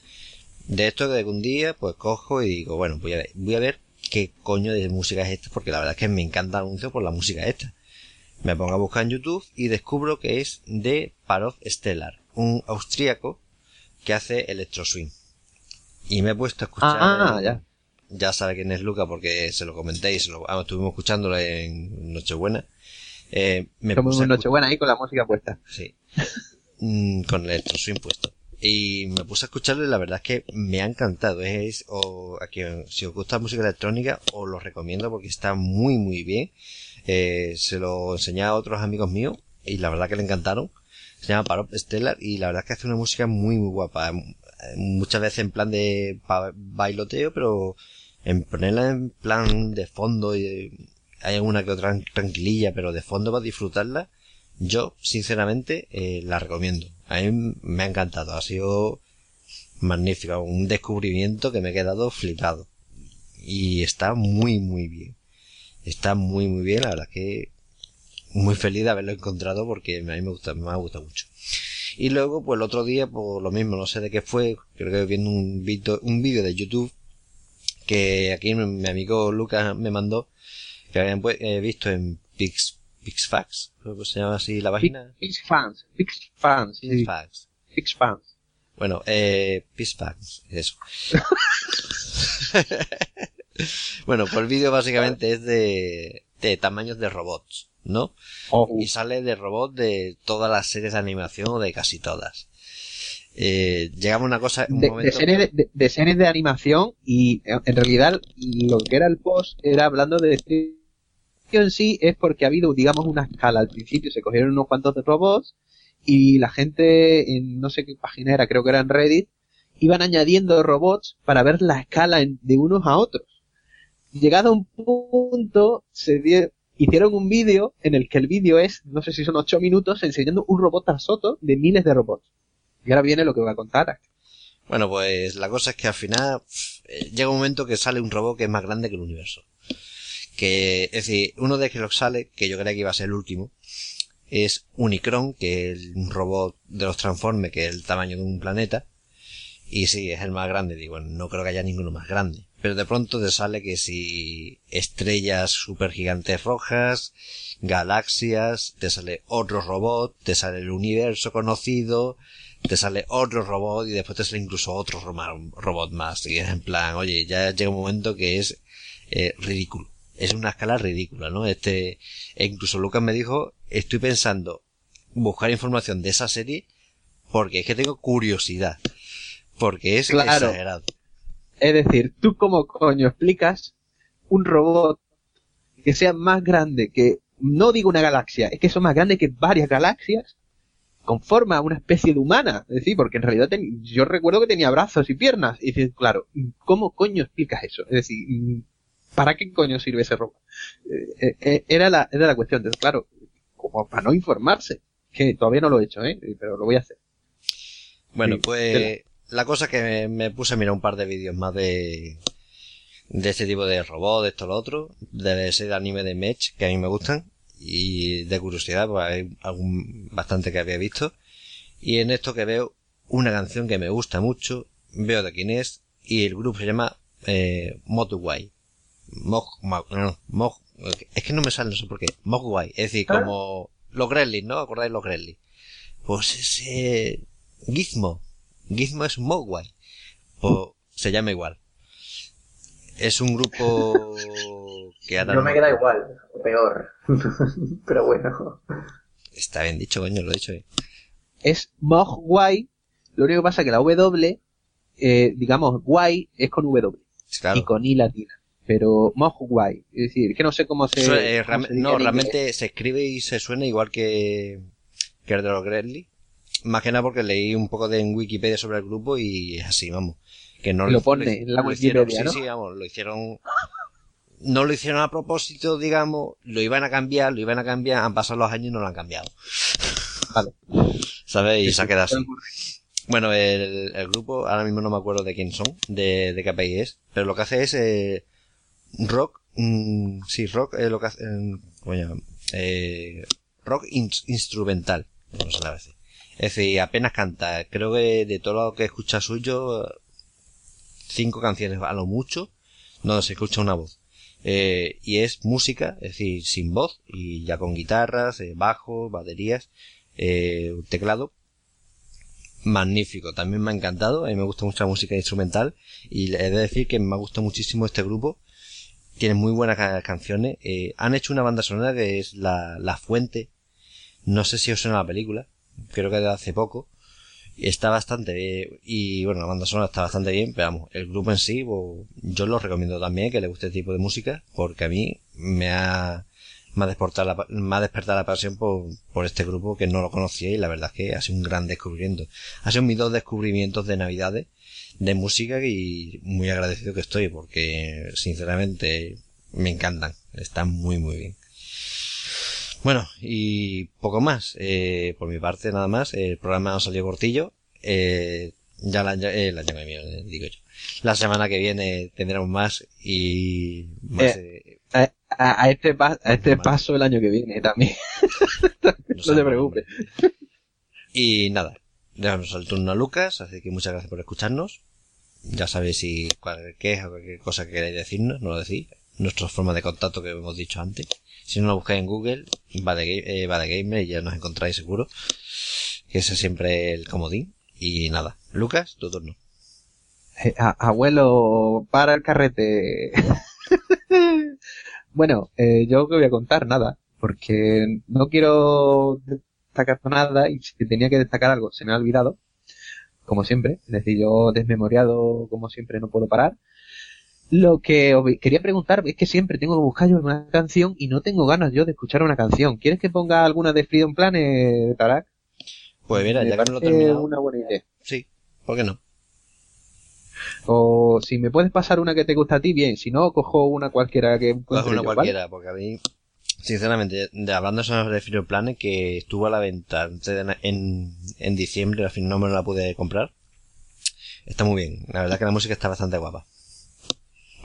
De esto que un día, pues cojo y digo, bueno, voy a ver, voy a ver qué coño de música es esta, porque la verdad es que me encanta el anuncio por la música esta. Me pongo a buscar en YouTube y descubro que es de Parov Stellar, un austríaco que hace electro swing. Y me he puesto a escuchar. Ah, ya. Ya sabe quién es Luca porque se lo comenté y se lo, ah, estuvimos escucándolo en Nochebuena. Eh, me puse a Nochebuena ahí con la música puesta. Sí. Mm, con el electro swing puesto. Y me puse a escucharlo y la verdad es que me ha encantado. Es, o, a quien- si os gusta la música electrónica, os lo recomiendo porque está muy, muy bien. Eh, se lo enseñé a otros amigos míos y la verdad que le encantaron. Se llama Parop Stellar y la verdad es que hace una música muy, muy guapa. Eh, Muchas veces en plan de bailoteo, pero en ponerla en plan de fondo y hay alguna que otra tranquililla, pero de fondo para disfrutarla, yo, sinceramente, eh, la recomiendo. A mí me ha encantado. Ha sido magnífica. Un descubrimiento que me he quedado flipado. Y está muy, muy bien. Está muy, muy bien. La verdad que muy feliz de haberlo encontrado porque a mí me gusta, me ha gustado mucho. Y luego, pues el otro día, por lo mismo, no sé de qué fue, creo que viendo un vídeo, un vídeo de YouTube que aquí mi, mi amigo Lucas me mandó, que habían pu- eh, visto en Pix, Pixfax, creo que se llama así la página. Pix fans. Pix fans. Sí. Pixfax. Pix fans. Bueno, eh, Pixfax, eso. bueno, pues el vídeo básicamente es de, de tamaños de robots, ¿no? Oh, Y sale de robots de todas las series de animación o de casi todas. Eh, llegamos a una cosa, un de, de momento... series de, de- de series de animación y en realidad lo que era el post era hablando de en sí es porque ha habido digamos una escala al principio se cogieron unos cuantos de robots y la gente en no sé qué página era creo que era en Reddit iban añadiendo robots para ver la escala en- de unos a otros llegado a un punto se die- hicieron un vídeo en el que el vídeo es no sé si son ocho minutos enseñando un robot tras otro de miles de robots y ahora viene lo que voy a contar Bueno, pues la cosa es que al final eh, llega un momento que sale un robot que es más grande que el universo. Que, es decir, uno de que sale, que yo creía que iba a ser el último, es Unicron, que es un robot de los Transformers que es el tamaño de un planeta. Y sí, es el más grande. Digo, no creo que haya ninguno más grande. Pero de pronto te sale que si estrellas super gigantes rojas, galaxias, te sale otro robot, te sale el universo conocido, te sale otro robot y después te sale incluso otro ro- robot más. Y es en plan, oye, ya llega un momento que es eh, ridículo. Es una escala ridícula, ¿no? Este, e incluso Lucas me dijo, estoy pensando buscar información de esa serie porque es que tengo curiosidad. Porque es Claro. exagerado. Es decir, ¿tú cómo coño explicas un robot que sea más grande que, no digo una galaxia, es que son más grandes que varias galaxias, con forma una especie de humana? Es decir, porque en realidad ten- yo recuerdo que tenía brazos y piernas. Y dices, claro, ¿cómo coño explicas eso? Es decir, ¿para qué coño sirve ese robot? Eh, eh, era, la, era la cuestión. Entonces, claro, como para no informarse, que todavía no lo he hecho, ¿eh? pero lo voy a hacer. Bueno, Sí, pues la cosa es que me, me puse a mirar un par de vídeos más de de este tipo de robot, de esto lo otro, de ese anime de Mech que a mí me gustan y de curiosidad pues hay algún bastante que había visto y en esto que veo una canción que me gusta mucho, veo de quién es y el grupo se llama eh, Mogwai. Mog, Mog- no, Mog- Es que no me sale, no sé por qué. Mogwai. Es decir, como los Gremlins, ¿no? ¿Acordáis los Gremlins? Pues ese Gizmo. Gizmo es Mogwai. Pues se llama igual. Es un grupo que ahora... No me queda igual, peor. Pero bueno. Está bien dicho, coño, lo he dicho. Eh. Es Mogwai. Lo único que pasa es que la W, eh, digamos, guay es con W. Y con I latina. Pero Mogwai. Es decir, que no sé cómo se... Eh, no, realmente se escribe y se suena igual que, que el de los Gremlins. Más que nada porque leí un poco de en Wikipedia sobre el grupo y es así, vamos. Que no lo pone en la Wikipedia, hicieron, Sí, sí, vamos, lo hicieron... No lo hicieron a propósito, digamos, lo iban a cambiar, lo iban a cambiar, han pasado los años y no lo han cambiado. Vale. ¿Sabes? Y se ha quedado así. Bueno, el, grupo, ahora mismo no me acuerdo de quién son, de, de qué país es, pero lo que hace es eh, rock, mm, sí, rock, eh, lo que hace, eh, eh, rock instrumental, no sé la vez. Es decir, apenas canta. Creo que de todo lo que escucha suyo, cinco canciones a lo mucho, donde se escucha una voz. Eh, y es música, es decir, sin voz, y ya con guitarras, eh, bajos, baterías, eh, teclado. Magnífico, también me ha encantado, a mí me gusta mucho la música instrumental, y he de decir que me ha gustado muchísimo este grupo, tiene muy buenas canciones, eh, han hecho una banda sonora que es la, la Fuente, no sé si os suena la película, creo que de hace poco. Está bastante bien. Y bueno, la banda sonora está bastante bien, pero vamos, el grupo en sí, pues, yo lo recomiendo también que le guste este tipo de música, porque a mí me ha, me ha despertado la, me ha despertado la pasión por, por este grupo que no lo conocía y la verdad es que ha sido un gran descubrimiento. Ha sido mis dos descubrimientos de navidades de música y muy agradecido que estoy porque sinceramente me encantan. Están muy muy bien. Bueno, y poco más. Eh, por mi parte, nada más. El programa ha salido cortillo. Eh, ya el año, el año que viene, digo yo. La semana que viene tendremos más y más, eh, a, este, a este paso el año que viene también. no, te preocupes. Y nada, dejamos el turno a Lucas, así que muchas gracias por escucharnos. Ya sabéis si cualquier queja o cualquier cosa que queráis decirnos, no lo decís. Nuestra forma de contacto que hemos dicho antes. Si no lo buscáis en Google, va de, eh, Gamer y ya nos encontráis seguro. Que ese es siempre el comodín. Y nada, Lucas, tu turno. Eh, abuelo, para el carrete. bueno, eh, yo que voy a contar nada, porque no quiero destacar nada y si tenía que destacar algo se me ha olvidado, como siempre. Es decir, yo desmemoriado, como siempre, no puedo parar. Lo que os quería preguntar es que siempre tengo que buscar yo una canción y no tengo ganas yo de escuchar una canción. ¿Quieres que ponga alguna de Freedom Planet, Tarak? Pues mira, ya que no lo terminado. una buena idea. Sí, ¿por qué no? O si me puedes pasar una que te gusta a ti, bien. Si no, cojo una cualquiera que Cojo una cualquiera, porque a mí, sinceramente, de, hablando de Freedom Planet, que estuvo a la venta en, en diciembre, al fin no me la pude comprar. Está muy bien. La verdad que la música está bastante guapa.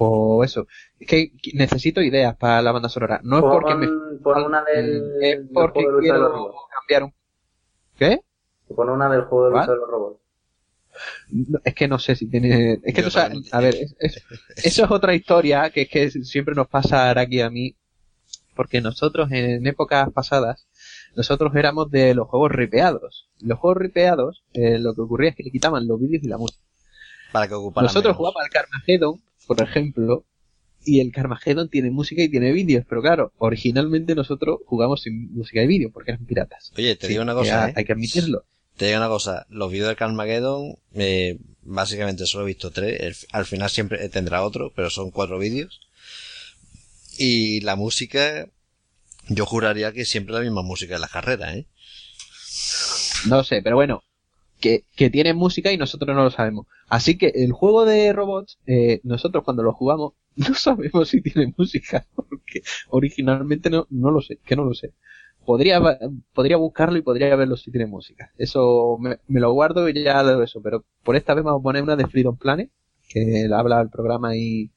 Pues eso. Es que necesito ideas para la banda sonora. No es porque me. Por una del. Es porque quiero cambiar un. ¿Qué? Pon una del juego de lucha de los robots. es que no sé si tiene. Es que tú sabes. A ver, eso es otra historia que es que siempre nos pasa aquí a mí. Porque nosotros en épocas pasadas, nosotros éramos de los juegos ripeados. Los juegos ripeados, eh, lo que ocurría es que le quitaban los vídeos y la música. Para que ocuparan Nosotros jugábamos al Carmageddon por ejemplo, y el Carmageddon tiene música y tiene vídeos, pero claro, originalmente nosotros jugamos sin música y vídeo porque eran piratas. Oye, te digo una cosa, ¿eh? hay que admitirlo. Te digo una cosa, los vídeos del Carmageddon, eh, básicamente solo he visto tres, al final siempre tendrá otro, pero son cuatro vídeos. Y la música, yo juraría que siempre la misma música de la carrera, ¿eh? No sé, pero bueno, que, que tiene música y nosotros no lo sabemos. Así que el juego de robots, eh, nosotros cuando lo jugamos, no sabemos si tiene música, porque originalmente no, no lo sé, que no lo sé. Podría, podría buscarlo y podría verlo si tiene música. Eso me, lo guardo y ya lo eso, pero por esta vez vamos a poner una de Freedom Planet, que habla el programa y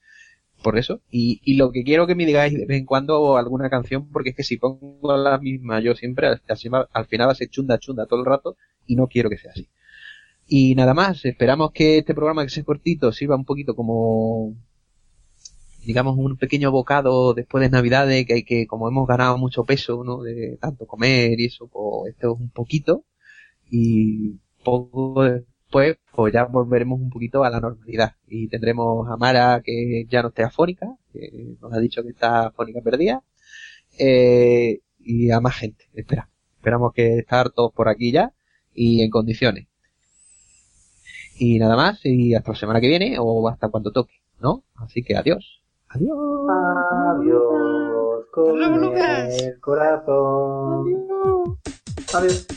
por eso. Y, y lo que quiero que me digáis de vez en cuando alguna canción, porque es que si pongo la misma yo siempre, al, al final va a ser chunda chunda todo el rato y no quiero que sea así. Y nada más, esperamos que este programa que sea cortito sirva un poquito como digamos, un pequeño bocado después de Navidades, que hay que, como hemos ganado mucho peso, ¿no? De tanto comer y eso, pues esto es un poquito. Y poco después, pues ya volveremos un poquito a la normalidad. Y tendremos a Mara, que ya no esté afónica, que nos ha dicho que está afónica perdida. Eh, y a más gente, espera. Esperamos que estar todos por aquí ya y en condiciones. Y nada más, y hasta la semana que viene o hasta cuando toque, ¿no? Así que adiós. Adiós. Adiós con el corazón. Adiós.